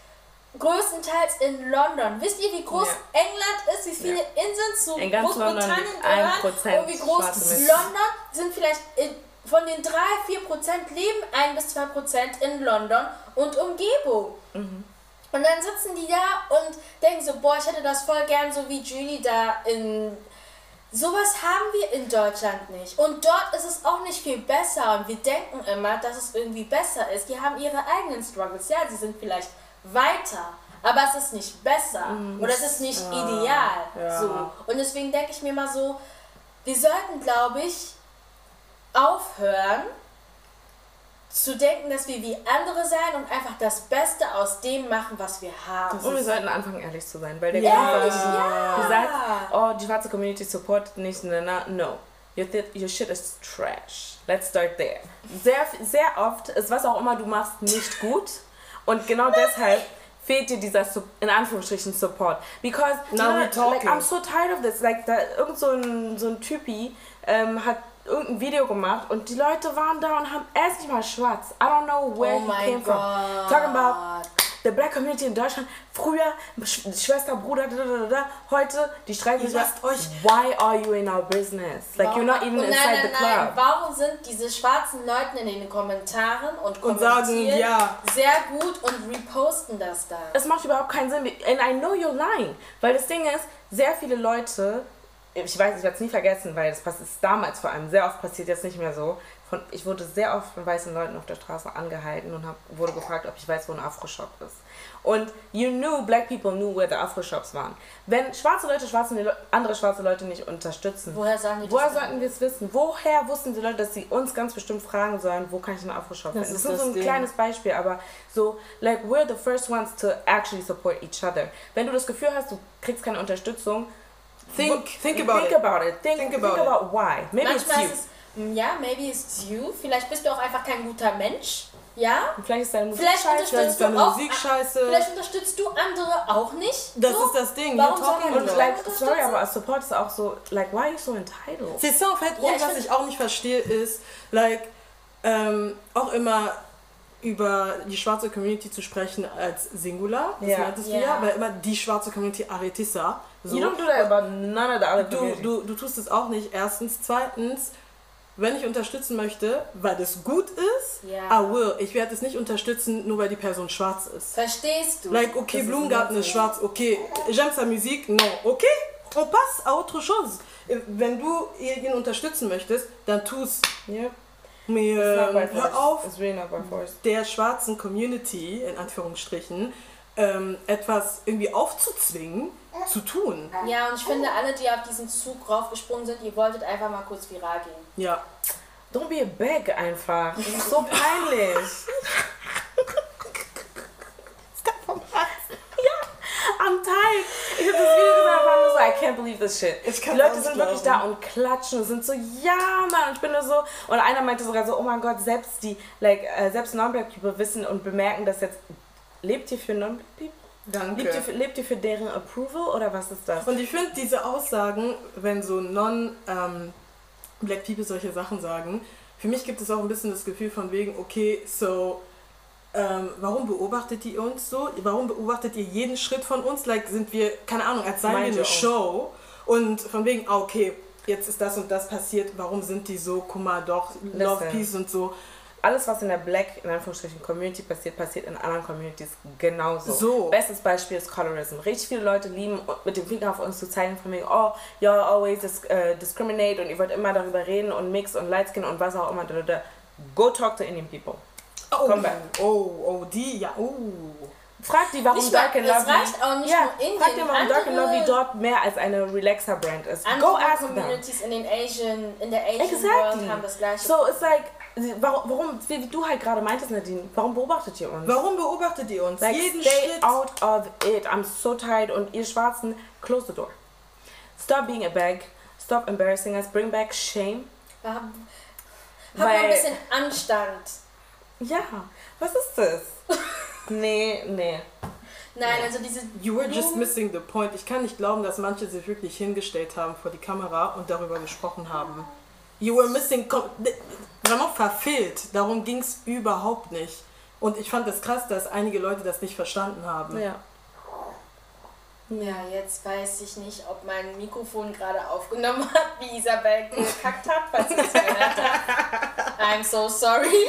größtenteils in London. Wisst ihr, wie groß ja. England ist, wie viele ja. Inseln zu Großbritannien gehören und wie groß London sind vielleicht in von den 3-4% leben 1 bis 2% in London und Umgebung. Mhm. Und dann sitzen die da und denken so, boah, ich hätte das voll gern so wie Julie da in... Sowas haben wir in Deutschland nicht. Und dort ist es auch nicht viel besser. Und wir denken immer, dass es irgendwie besser ist. Die haben ihre eigenen Struggles. Ja, sie sind vielleicht weiter. Aber es ist nicht besser. Mhm. Oder es ist nicht ja. ideal. Ja. So. Und deswegen denke ich mir mal so, wir sollten, glaube ich, aufhören zu denken, dass wir wie andere sein und einfach das Beste aus dem machen, was wir haben. Und wir sollten anfangen, ehrlich zu sein, weil der ja, Grund, ja. du sagst, oh, die schwarze Community support nicht, no, no. Your, your shit is trash. Let's start there. Sehr, sehr oft ist was auch immer du machst nicht gut und genau deshalb fehlt dir dieser in Anführungsstrichen Support. Because Now we're talking. like I'm so tired of this. Like da irgend so ein so ein Typi ähm, hat irgendein Video gemacht und die Leute waren da und haben, er ist nicht mal schwarz. I don't know where oh he came God. from. Talking about the black community in Deutschland. Früher, Schwester, Bruder, da, da, da, heute, die streiten sich, euch. Why are you in our business? Like warum? you're not even nein, inside nein, the club. Nein. Warum sind diese schwarzen Leute in den Kommentaren und, und sagen, ja. sehr gut und reposten das da? Es macht überhaupt keinen Sinn. And I know you're lying. Weil das Ding ist, sehr viele Leute ich weiß, ich werde es nie vergessen, weil das ist damals vor allem sehr oft passiert, jetzt nicht mehr so. Von, ich wurde sehr oft von weißen Leuten auf der Straße angehalten und hab, wurde gefragt, ob ich weiß, wo ein Afro-Shop ist. Und you knew, black people knew where the Afro-Shops waren. Wenn schwarze Leute schwarze, andere schwarze Leute nicht unterstützen, Woher sagen die woher das? sollten wir es wissen? Woher wussten die Leute, dass sie uns ganz bestimmt fragen sollen, wo kann ich einen Afro-Shop finden? Das ist nur so das ein Ding. kleines Beispiel, aber so, like, we're the first ones to actually support each other. Wenn du das Gefühl hast, du kriegst keine Unterstützung, Think, think about think it. about it. Think, Think think about about, it. why. Maybe it's Manchmal you. Mm, ja, maybe it's you. Vielleicht bist du auch einfach kein guter Mensch. Ja? Und Vielleicht ist deine Musik Vielleicht scheiße. Vielleicht ist deine du auch- Musik scheiße. Vielleicht unterstützt du andere auch nicht. Das so. ist das Ding. Warum You're talking Und about. like, sorry, aber als Support ist auch so, like, why are you so entitled? C'est ça, en fait. Ja, und ich was ich auch nicht verstehe, ist, like, ähm, auch immer über die schwarze Community zu sprechen als Singular. Das Ja. meintest du Ja. ja, weil immer die schwarze Community ça. So. You don't do that about none of the other Du, du, du tust es auch nicht. Erstens. Zweitens, wenn ich unterstützen möchte, weil das gut ist, Ja. I will. Ich werde es nicht unterstützen, nur weil die Person schwarz ist. Verstehst du? Like, okay, Das ist Blumengarten ist nonsense. schwarz, okay. J'aime sa musique, non. Okay, on passe à autre chose. Wenn du ihn unterstützen möchtest, dann tu's. Yep. Mir hör auf, der schwarzen Community, in Anführungsstrichen, ähm, etwas irgendwie aufzuzwingen, zu tun. Ja, und ich finde, alle, die auf diesen Zug raufgesprungen sind, ihr wolltet einfach mal kurz viral gehen. Ja. Don't be a bag einfach. Das ist so peinlich. ja, I'm tired. Ich hab das Video gesehen und war nur so, I can't believe this shit. Ich Die Leute sind wirklich glauben. da und klatschen und sind so, ja, Mann. Und ich bin nur so, und einer meinte sogar so, oh mein Gott, selbst die, like, äh, selbst Non-Black People wissen und bemerken, dass jetzt, lebt ihr für Non-Black People? Danke. Lebt ihr, für, lebt ihr für deren Approval oder was ist das? Und ich finde diese Aussagen, wenn so non-Black People solche Sachen sagen, für mich gibt es auch ein bisschen das Gefühl von wegen, okay, so, ähm, warum beobachtet ihr uns so? Warum beobachtet ihr jeden Schritt von uns? Like, sind wir, keine Ahnung, als seien wir eine own. Show und von wegen, ah, okay, jetzt ist das und das passiert, warum sind die so, guck mal, doch, Love. Peace und so. Alles, was in der Black, in Anführungsstrichen, Community passiert, passiert in anderen Communities genauso. So. Bestes Beispiel ist Colorism. Richtig viele Leute lieben, mit dem Finger auf uns zu zeigen, von wegen, oh, y'all always dis äh, discriminate und ihr wollt immer darüber reden und Mix und Lightskin und was auch immer. Da, da, da. Go talk to Indian people. Oh, Come back. oh, oh, die, ja, oh. Frag die, warum Nicht Dark and das Lovely. reicht auch nicht ja, nur Indien. Frag die, warum Dark and Lovely dort mehr als eine Relaxer-Brand ist. Go Andere ask them. Communities in den Asian, in der Asian Exactly. World haben das gleiche. So, it's like, warum, warum wie wie du halt gerade meintest, Nadine, warum beobachtet ihr uns? Warum beobachtet ihr uns? Like, Jeden stay Schritt. out of it. I'm so tired. Und ihr Schwarzen, close the door. Stop being a bag. Stop embarrassing us. Bring back shame. Hab, hab mal ein Weil- bisschen Anstand. Ja, was ist das? [laughs] nee, nee. Nein, also diese. You were just missing the point. Ich kann nicht glauben, dass manche sich wirklich hingestellt haben vor die Kamera und darüber gesprochen haben. You were missing. Vraiment verfehlt. Darum ging es überhaupt nicht. Und ich fand es krass, dass einige Leute das nicht verstanden haben. Ja. Ja, jetzt weiß ich nicht, ob mein Mikrofon gerade aufgenommen hat, wie Isabel gekackt hat, falls ihr es gehört habt. I'm so sorry.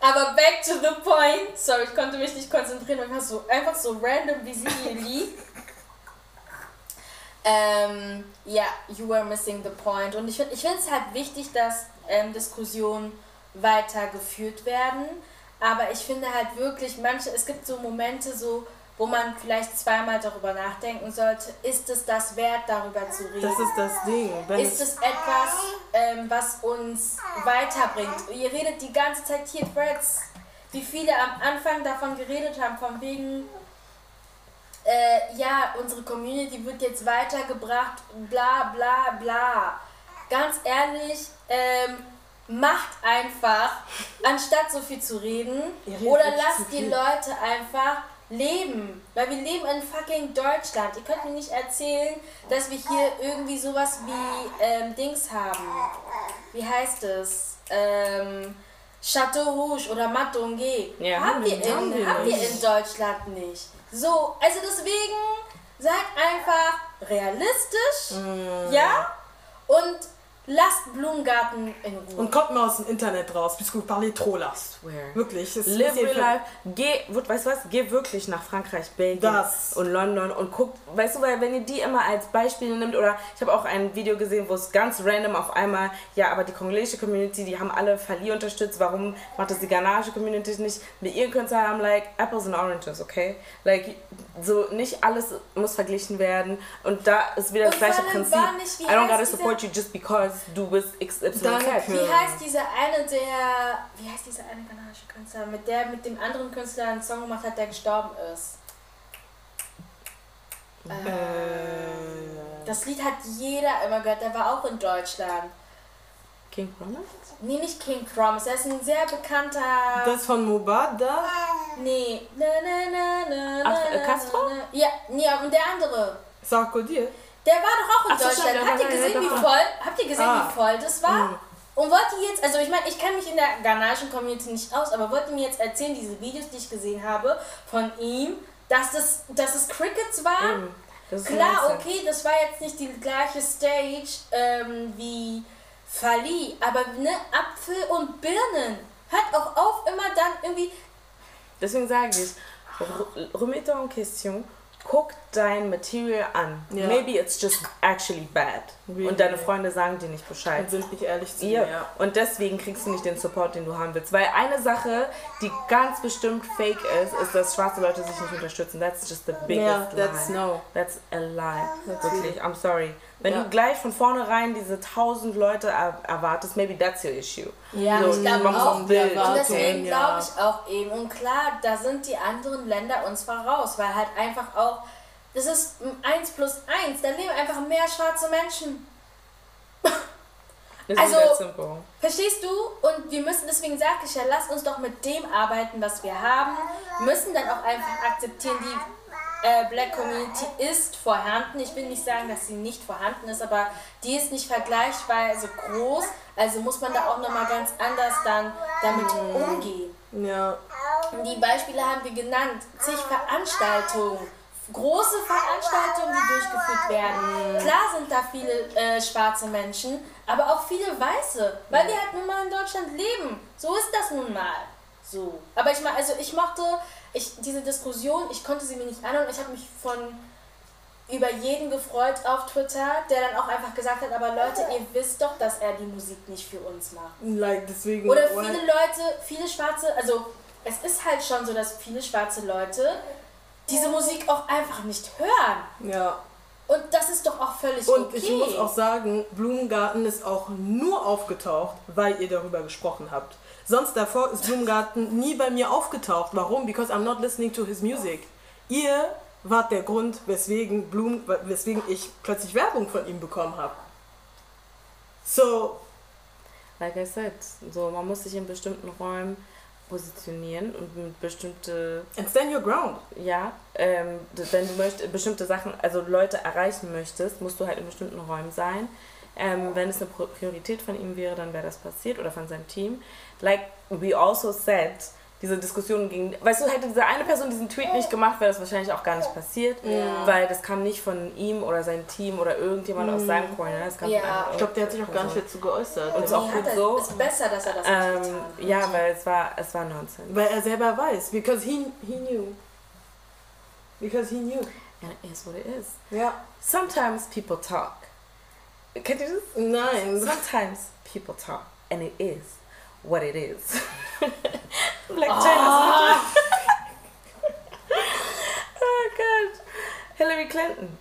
Aber back to the point. Sorry, ich konnte mich nicht konzentrieren. Einfach so, einfach so random, wie sie hier liegt. Ähm, ja, you were missing the point. Und ich finde ich es halt wichtig, dass ähm, Diskussionen weiter geführt werden. Aber ich finde halt wirklich, manche, es gibt so Momente so, wo man vielleicht zweimal darüber nachdenken sollte, ist es das wert, darüber zu reden? Das ist das Ding. Wenn Ist es etwas, ähm, was uns weiterbringt? Ihr redet die ganze Zeit hier, Freds, wie viele am Anfang davon geredet haben, von wegen, äh, ja, unsere Community wird jetzt weitergebracht, bla bla bla. Ganz ehrlich, ähm, macht einfach, [laughs] anstatt so viel zu reden, oder lasst die. Leute einfach leben. Weil wir leben in fucking Deutschland. Ihr könnt mir nicht erzählen, dass wir hier irgendwie sowas wie ähm, Dings haben. Wie heißt es? Ähm, Chateau Rouge oder Matongé. Ja, haben, wir in, haben wir in Deutschland nicht. So, also deswegen seid einfach realistisch. Mm. Ja? Und lasst Blumengarten in Ruhe. Und kommt mal aus dem Internet raus, bis vous parlez trop là. Swear. Wirklich. es ist Live real life. Geh, weißt du was? Geh wirklich nach Frankreich, Belgien Das. und London und guck, weißt du, weil wenn ihr die immer als Beispiele nimmt oder ich habe auch ein Video gesehen, wo es ganz random auf einmal, ja, aber die kongolesische Community, die haben alle Fali unterstützt, warum macht das die ghanaische Community nicht? Mit ihren Künstlern haben like apples and oranges, okay? Like so nicht alles muss verglichen werden und da ist wieder das Und gleiche Prinzip. nicht, wie I don't gotta support you just because du bist. Danke. Wie heißt dieser eine, der. Wie heißt dieser eine kanadische Künstler, mit der mit dem anderen Künstler einen Song gemacht hat, der gestorben ist? Äh, Äh, das Lied hat jeder immer gehört, der war auch in Deutschland. King Promise? Nee, nicht King Promise, er ist ein sehr bekannter. das von Mubada? nee. Na, na, na, Ach, äh, Castro? Ja, nee, und der andere. Sarkodie? Der war doch auch in Ach Deutschland. Habt ihr gesehen, wie voll? Habt ihr gesehen, Ah. wie voll das war? Mhm. Und wollt ihr jetzt, also ich meine, ich kenne mich in der ghanaischen Community nicht aus, aber wollt ihr mir jetzt erzählen, diese Videos, die ich gesehen habe von ihm, dass das, dass es Crickets waren? Ist Klar, okay, das war jetzt nicht die gleiche Stage ähm, wie Fali, aber ne, Apfel und Birnen. Hört auch auf, immer dann irgendwie. Deswegen sage ich, re- remets-toi en question, guck dein Material an. Ja. Maybe it's just actually bad. Really? Und deine Freunde sagen dir nicht Bescheid. Und sind nicht ehrlich zu Ja. mir. Ja. Und deswegen kriegst du nicht den Support, den du haben willst. Weil eine Sache, die ganz bestimmt fake ist, ist, dass schwarze Leute sich nicht unterstützen. That's just the biggest Yeah, that's lie. no. That's a lie. That's Wirklich, I'm sorry. Wenn Ja. du gleich von vornherein diese tausend Leute er erwartest, maybe that's your issue. Ja, So, ich glaube auch. Und deswegen ja. glaube ich auch eben. Und klar, da sind die anderen Länder uns voraus, weil halt einfach auch, das ist 1 plus 1, da leben einfach mehr schwarze Menschen. [laughs] It's Also-. Verstehst du? Und wir müssen, deswegen sage ich ja, lasst uns doch mit dem arbeiten, was wir haben. Müssen dann auch einfach akzeptieren, die äh, Black Community ist vorhanden. Ich will nicht sagen, dass sie nicht vorhanden ist, aber die ist nicht vergleichsweise groß. Also muss man da auch nochmal ganz anders dann damit umgehen. Ja. Die Beispiele haben wir genannt. Zig Veranstaltungen. Große Veranstaltungen, die durchgeführt werden. Klar sind da viele äh, schwarze Menschen, aber auch viele Weiße, weil wir halt nun mal in Deutschland leben. So ist das nun mal. So. Aber ich meine, also ich mochte ich, diese Diskussion, ich konnte sie mir nicht anhören. Ich habe mich von über jeden gefreut auf Twitter, der dann auch einfach gesagt hat, aber Leute, ihr wisst doch, dass er die Musik nicht für uns macht. Like, deswegen. Oder viele Leute, viele schwarze, also es ist halt schon so, dass viele schwarze Leute diese Musik auch einfach nicht hören. Ja. Und das ist doch auch völlig Und okay. ich muss auch sagen, Blumengarten ist auch nur aufgetaucht, weil ihr darüber gesprochen habt. Sonst davor ist Blumengarten nie bei mir aufgetaucht. Warum? Because I'm not listening to his music. Ihr wart der Grund, weswegen, Blum, weswegen ich plötzlich Werbung von ihm bekommen habe. So, Like I said, so man muss sich in bestimmten Räumen positionieren und mit bestimmte, and stand your ground. ja, ähm, wenn du möchtest, bestimmte Sachen, also Leute erreichen möchtest, musst du halt in bestimmten Räumen sein. Ähm, wenn es eine Priorität von ihm wäre, dann wäre das passiert oder von seinem Team. Like we also said, diese Diskussion ging, weißt du, hätte diese eine Person diesen Tweet nicht gemacht, wäre das wahrscheinlich auch gar nicht passiert, Ja. weil das kam nicht von ihm oder seinem Team oder irgendjemand aus seinem Corner. Das kam Ja. Ich glaube, der hat sich auch gar nicht dazu geäußert. Und ist auch gut er- so. Ist besser, dass er das nicht Ähm, getan hat. ja, weil es war, es war Nonsense. Weil er selber weiß. Because he, he knew. Because he knew. And it is what it is. Ja. Sometimes people talk. Kennt ihr das? Nein. Sometimes people talk. And it is what it is. [laughs] Black China. [laughs] oh God. Hillary Clinton.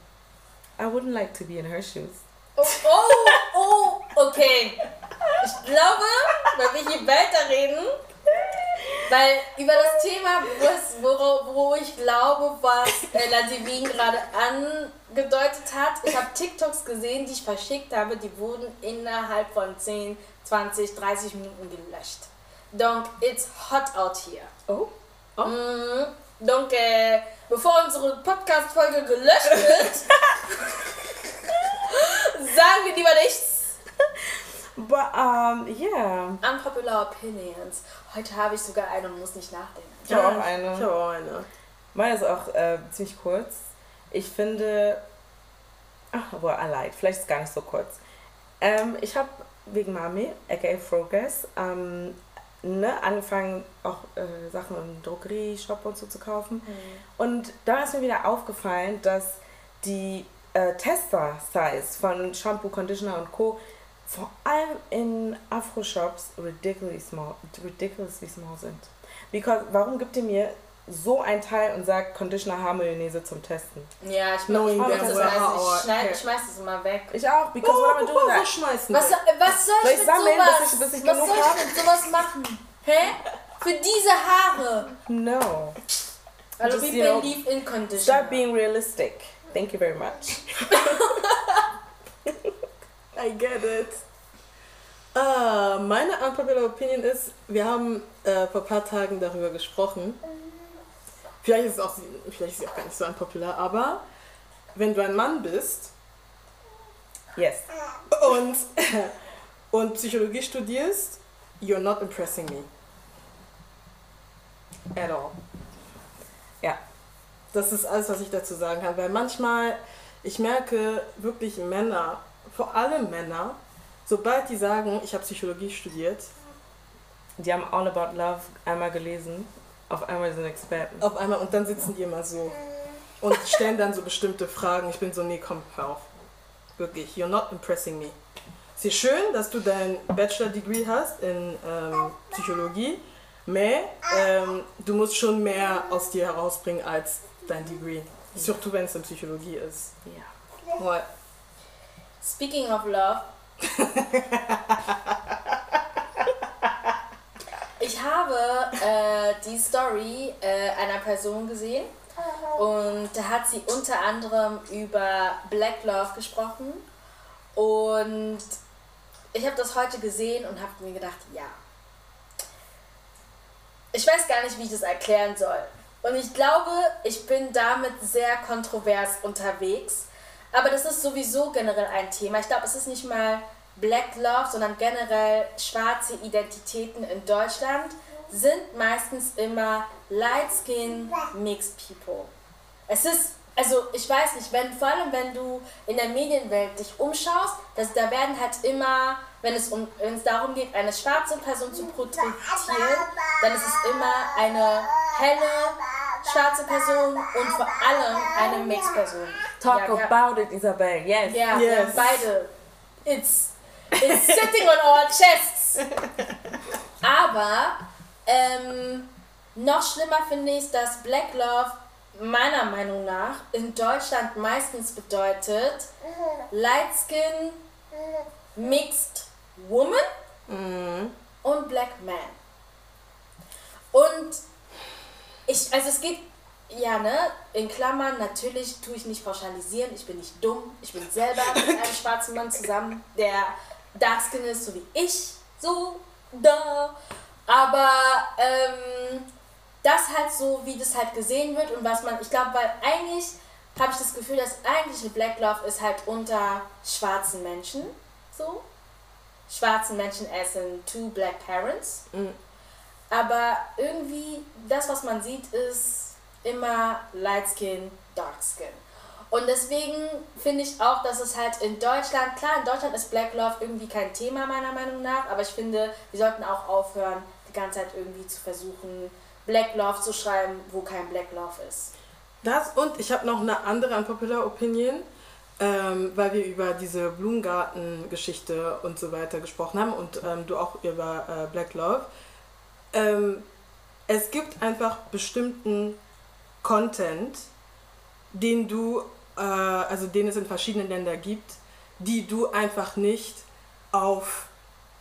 I wouldn't like to be in her shoes. Oh, oh, oh, okay. Ich glaube, wenn wir hier weiterreden, weil über das Thema, wo, wo ich glaube, was äh, Ladivin gerade angedeutet hat, ich habe TikToks gesehen, die ich verschickt habe, die wurden innerhalb von 10, 20, 30 Minuten gelöscht. Donc, it's hot out here. Oh. Oh. Mhm. Donc, äh, bevor unsere Podcast-Folge gelöscht wird, [laughs] sagen wir lieber nichts. But, um, yeah. Unpopular Opinions. Heute habe ich sogar eine und muss nicht nachdenken. Ich habe auch eine. Ich habe auch eine. Meine ist auch äh, ziemlich kurz. Ich finde. Ach, wohl allein. Vielleicht ist es gar nicht so kurz. Ähm, ich habe wegen Mami, aka Progress, ähm, ne, angefangen, auch äh, Sachen im Drogerie-Shop und so zu kaufen. Und da ist mir wieder aufgefallen, dass die äh, Tester-Size von Shampoo, Conditioner und Co. vor allem in Afro-Shops ridiculously small, ridiculously small sind. Because, warum gibt ihr mir so ein Teil und sagt Conditioner Haarmayonnaise zum Testen? Ja, ich Knowing mach them das our- Ich, schneid, okay. ich schmeiß das immer weg. Ich auch, because what am I doing Oh, wo that? schmeißen Was, was soll Soll ich ich mit sammeln, sowas? bis ich- bis ich was soll ich mit sowas machen? Hä? Für diese Haare. No. Also Just, know, believe in conditioner. Start being realistic. Thank you very much. [laughs] I get it. Ah, meine unpopular opinion ist, wir haben äh, vor ein paar Tagen darüber gesprochen. Vielleicht ist auch, vielleicht ist sie auch gar nicht so unpopular, aber wenn du ein Mann bist Yes. und, [laughs] und Psychologie studierst, you're not impressing me. At all. Ja. Das ist alles, was ich dazu sagen kann, weil manchmal, ich merke wirklich Männer, vor allem Männer, sobald die sagen, ich habe Psychologie studiert, Die haben All About Love einmal gelesen. Auf einmal sind Experten. auf einmal und dann sitzen die immer so und stellen dann so bestimmte Fragen. Ich bin so, nee, komm, hör auf. Wirklich, you're not impressing me. Es ist schön, dass du dein Bachelor-Degree hast in ähm, Psychologie, mais ähm, du musst schon mehr aus dir herausbringen als dein Degree. Surtout wenn es in Psychologie ist. Ja. Ouais. Speaking of love. [laughs] ich habe äh, die Story äh, einer Person gesehen und da hat sie unter anderem über Black Love gesprochen und ich habe das heute gesehen und habe mir gedacht, ja. Ich weiß gar nicht, wie ich das erklären soll. Und ich glaube, ich bin damit sehr kontrovers unterwegs. Aber das ist sowieso generell ein Thema. Ich glaube, es ist nicht mal Black Love, sondern generell schwarze Identitäten in Deutschland sind meistens immer Light Skin Mixed People. Es ist, also ich weiß nicht, wenn, vor allem wenn du in der Medienwelt dich umschaust, dass, da werden halt immer, wenn es, um, wenn es darum geht, eine schwarze Person zu porträtieren, dann ist es immer eine helle, schwarze Person und vor allem eine Mixed-Person. Talk Ja, ja. about it, Isabel. Yes. Ja, Yes. beide. It's, it's sitting on our chests. Aber ähm, noch schlimmer finde ich, dass Black Love meiner Meinung nach in Deutschland meistens bedeutet Light Skin, Mixed Woman und Black Man. Und ich, also es geht, ja, ne, in Klammern, natürlich tue ich nicht pauschalisieren, ich bin nicht dumm, ich bin selber mit einem schwarzen Mann zusammen, der dark skin ist, so wie ich, so, da. Aber, ähm, das halt so, wie das halt gesehen wird und was man, ich glaube, weil eigentlich habe ich das Gefühl, dass eigentliche Black Love ist halt unter schwarzen Menschen, so. Schwarzen Menschen in two black parents. Aber irgendwie, das, was man sieht, ist immer Light Skin, Dark Skin. Und deswegen finde ich auch, dass es halt in Deutschland, klar, in Deutschland ist Black Love irgendwie kein Thema meiner Meinung nach, aber ich finde, wir sollten auch aufhören, die ganze Zeit irgendwie zu versuchen, Black Love zu schreiben, wo kein Black Love ist. Das und ich habe noch eine andere unpopular Opinion, ähm, weil wir über diese Blumengarten-Geschichte und so weiter gesprochen haben und ähm, du auch über äh, Black Love. Ähm, es gibt einfach bestimmten Content, den du, äh, also den es in verschiedenen Ländern gibt, die du einfach nicht auf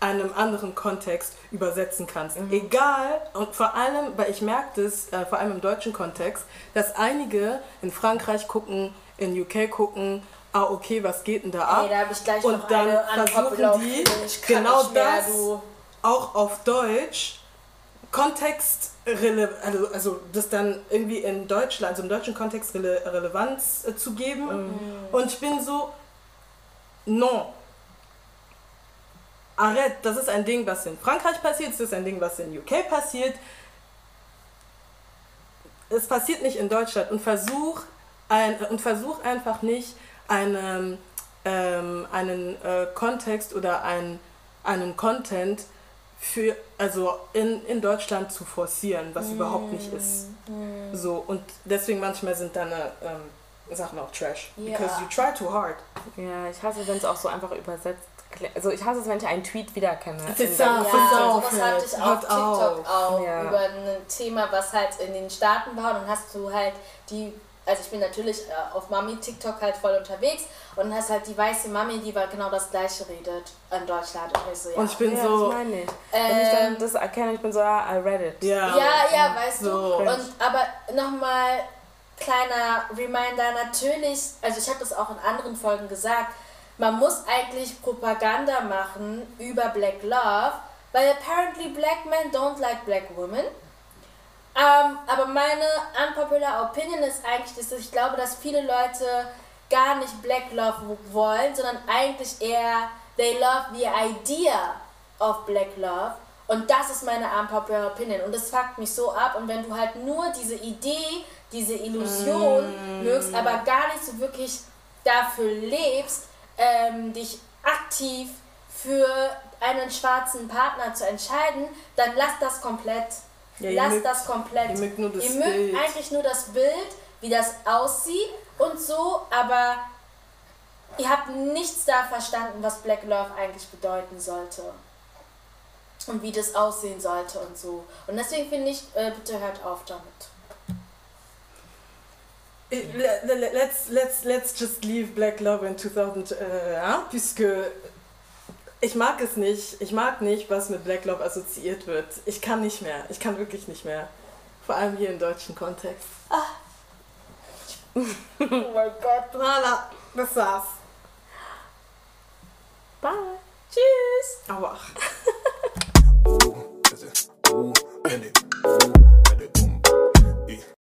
einem anderen Kontext übersetzen kannst. Egal, und vor allem, weil ich merke das, äh, vor allem im deutschen Kontext, dass einige in Frankreich gucken, in UK gucken, ah okay, was geht denn da ab? Ey, da habe ich gleich Und noch dann versuchen die genau mehr, das du. auch auf Deutsch Kontext also, also das dann irgendwie in Deutschland, also im deutschen Kontext Rele Relevanz äh, zu geben. Und ich bin so, non. Arrête, das ist ein Ding, was in Frankreich passiert, das ist ein Ding, was in UK passiert. Es passiert nicht in Deutschland und versuch, ein, und versuch einfach nicht eine ähm, einen äh, Kontext oder ein, einen Content für, also in, in Deutschland zu forcieren, was überhaupt nicht ist. So, und deswegen manchmal sind deine ähm, Sachen auch trash. Ja. Because you try too hard. Ja, ich hasse, wenn es auch so einfach übersetzt. Also ich hasse es, wenn ich einen Tweet wiedererkenne. Das der- Ja, Ja, auf, sowas hatte ich auf TikTok auf. auch Ja. über ein Thema, was halt in den Staaten war. Und dann hast du halt die, also ich bin natürlich äh, auf Mami TikTok halt voll unterwegs und dann hast halt die weiße Mami, die war genau das gleiche redet in Deutschland. Und ich so, ja. Und ich bin ja, so, das meine ich. Wenn ich dann Ähm, das erkenne, ich bin so, ah, I read it. ja. Ja, ja, weißt So. du. Und aber nochmal kleiner Reminder, natürlich, also ich habe das auch in anderen Folgen gesagt, man muss eigentlich Propaganda machen über Black Love, weil apparently black men don't like black women. Ähm, aber meine unpopular Opinion ist eigentlich, dass ich glaube, dass viele Leute gar nicht Black Love wollen, sondern eigentlich eher they love the idea of Black Love. Und das ist meine unpopular Opinion. Und das fuckt mich so ab. Und wenn du halt nur diese Idee, diese Illusion mögst, aber gar nicht so wirklich dafür lebst, ähm, dich aktiv für einen schwarzen Partner zu entscheiden, dann lass das komplett. Ja, lass mögt- das komplett. ihr mögt nur das Ihr mögt Bild. eigentlich nur das Bild, wie das aussieht und so, aber ihr habt nichts da verstanden, was Black Love eigentlich bedeuten sollte. Und wie das aussehen sollte und so. Und deswegen finde ich, äh, bitte hört auf damit. It- le- le- le- Let's, let's, let's just leave Black Love in 2000, äh, ja, puisque ich mag es nicht. Ich mag nicht, was mit Black Love assoziiert wird. Ich kann nicht mehr. Ich kann wirklich nicht mehr. Vor allem hier im deutschen Kontext. Oh Oh my God! toilet. The sauce. Bye. Cheers. Au revoir. [laughs]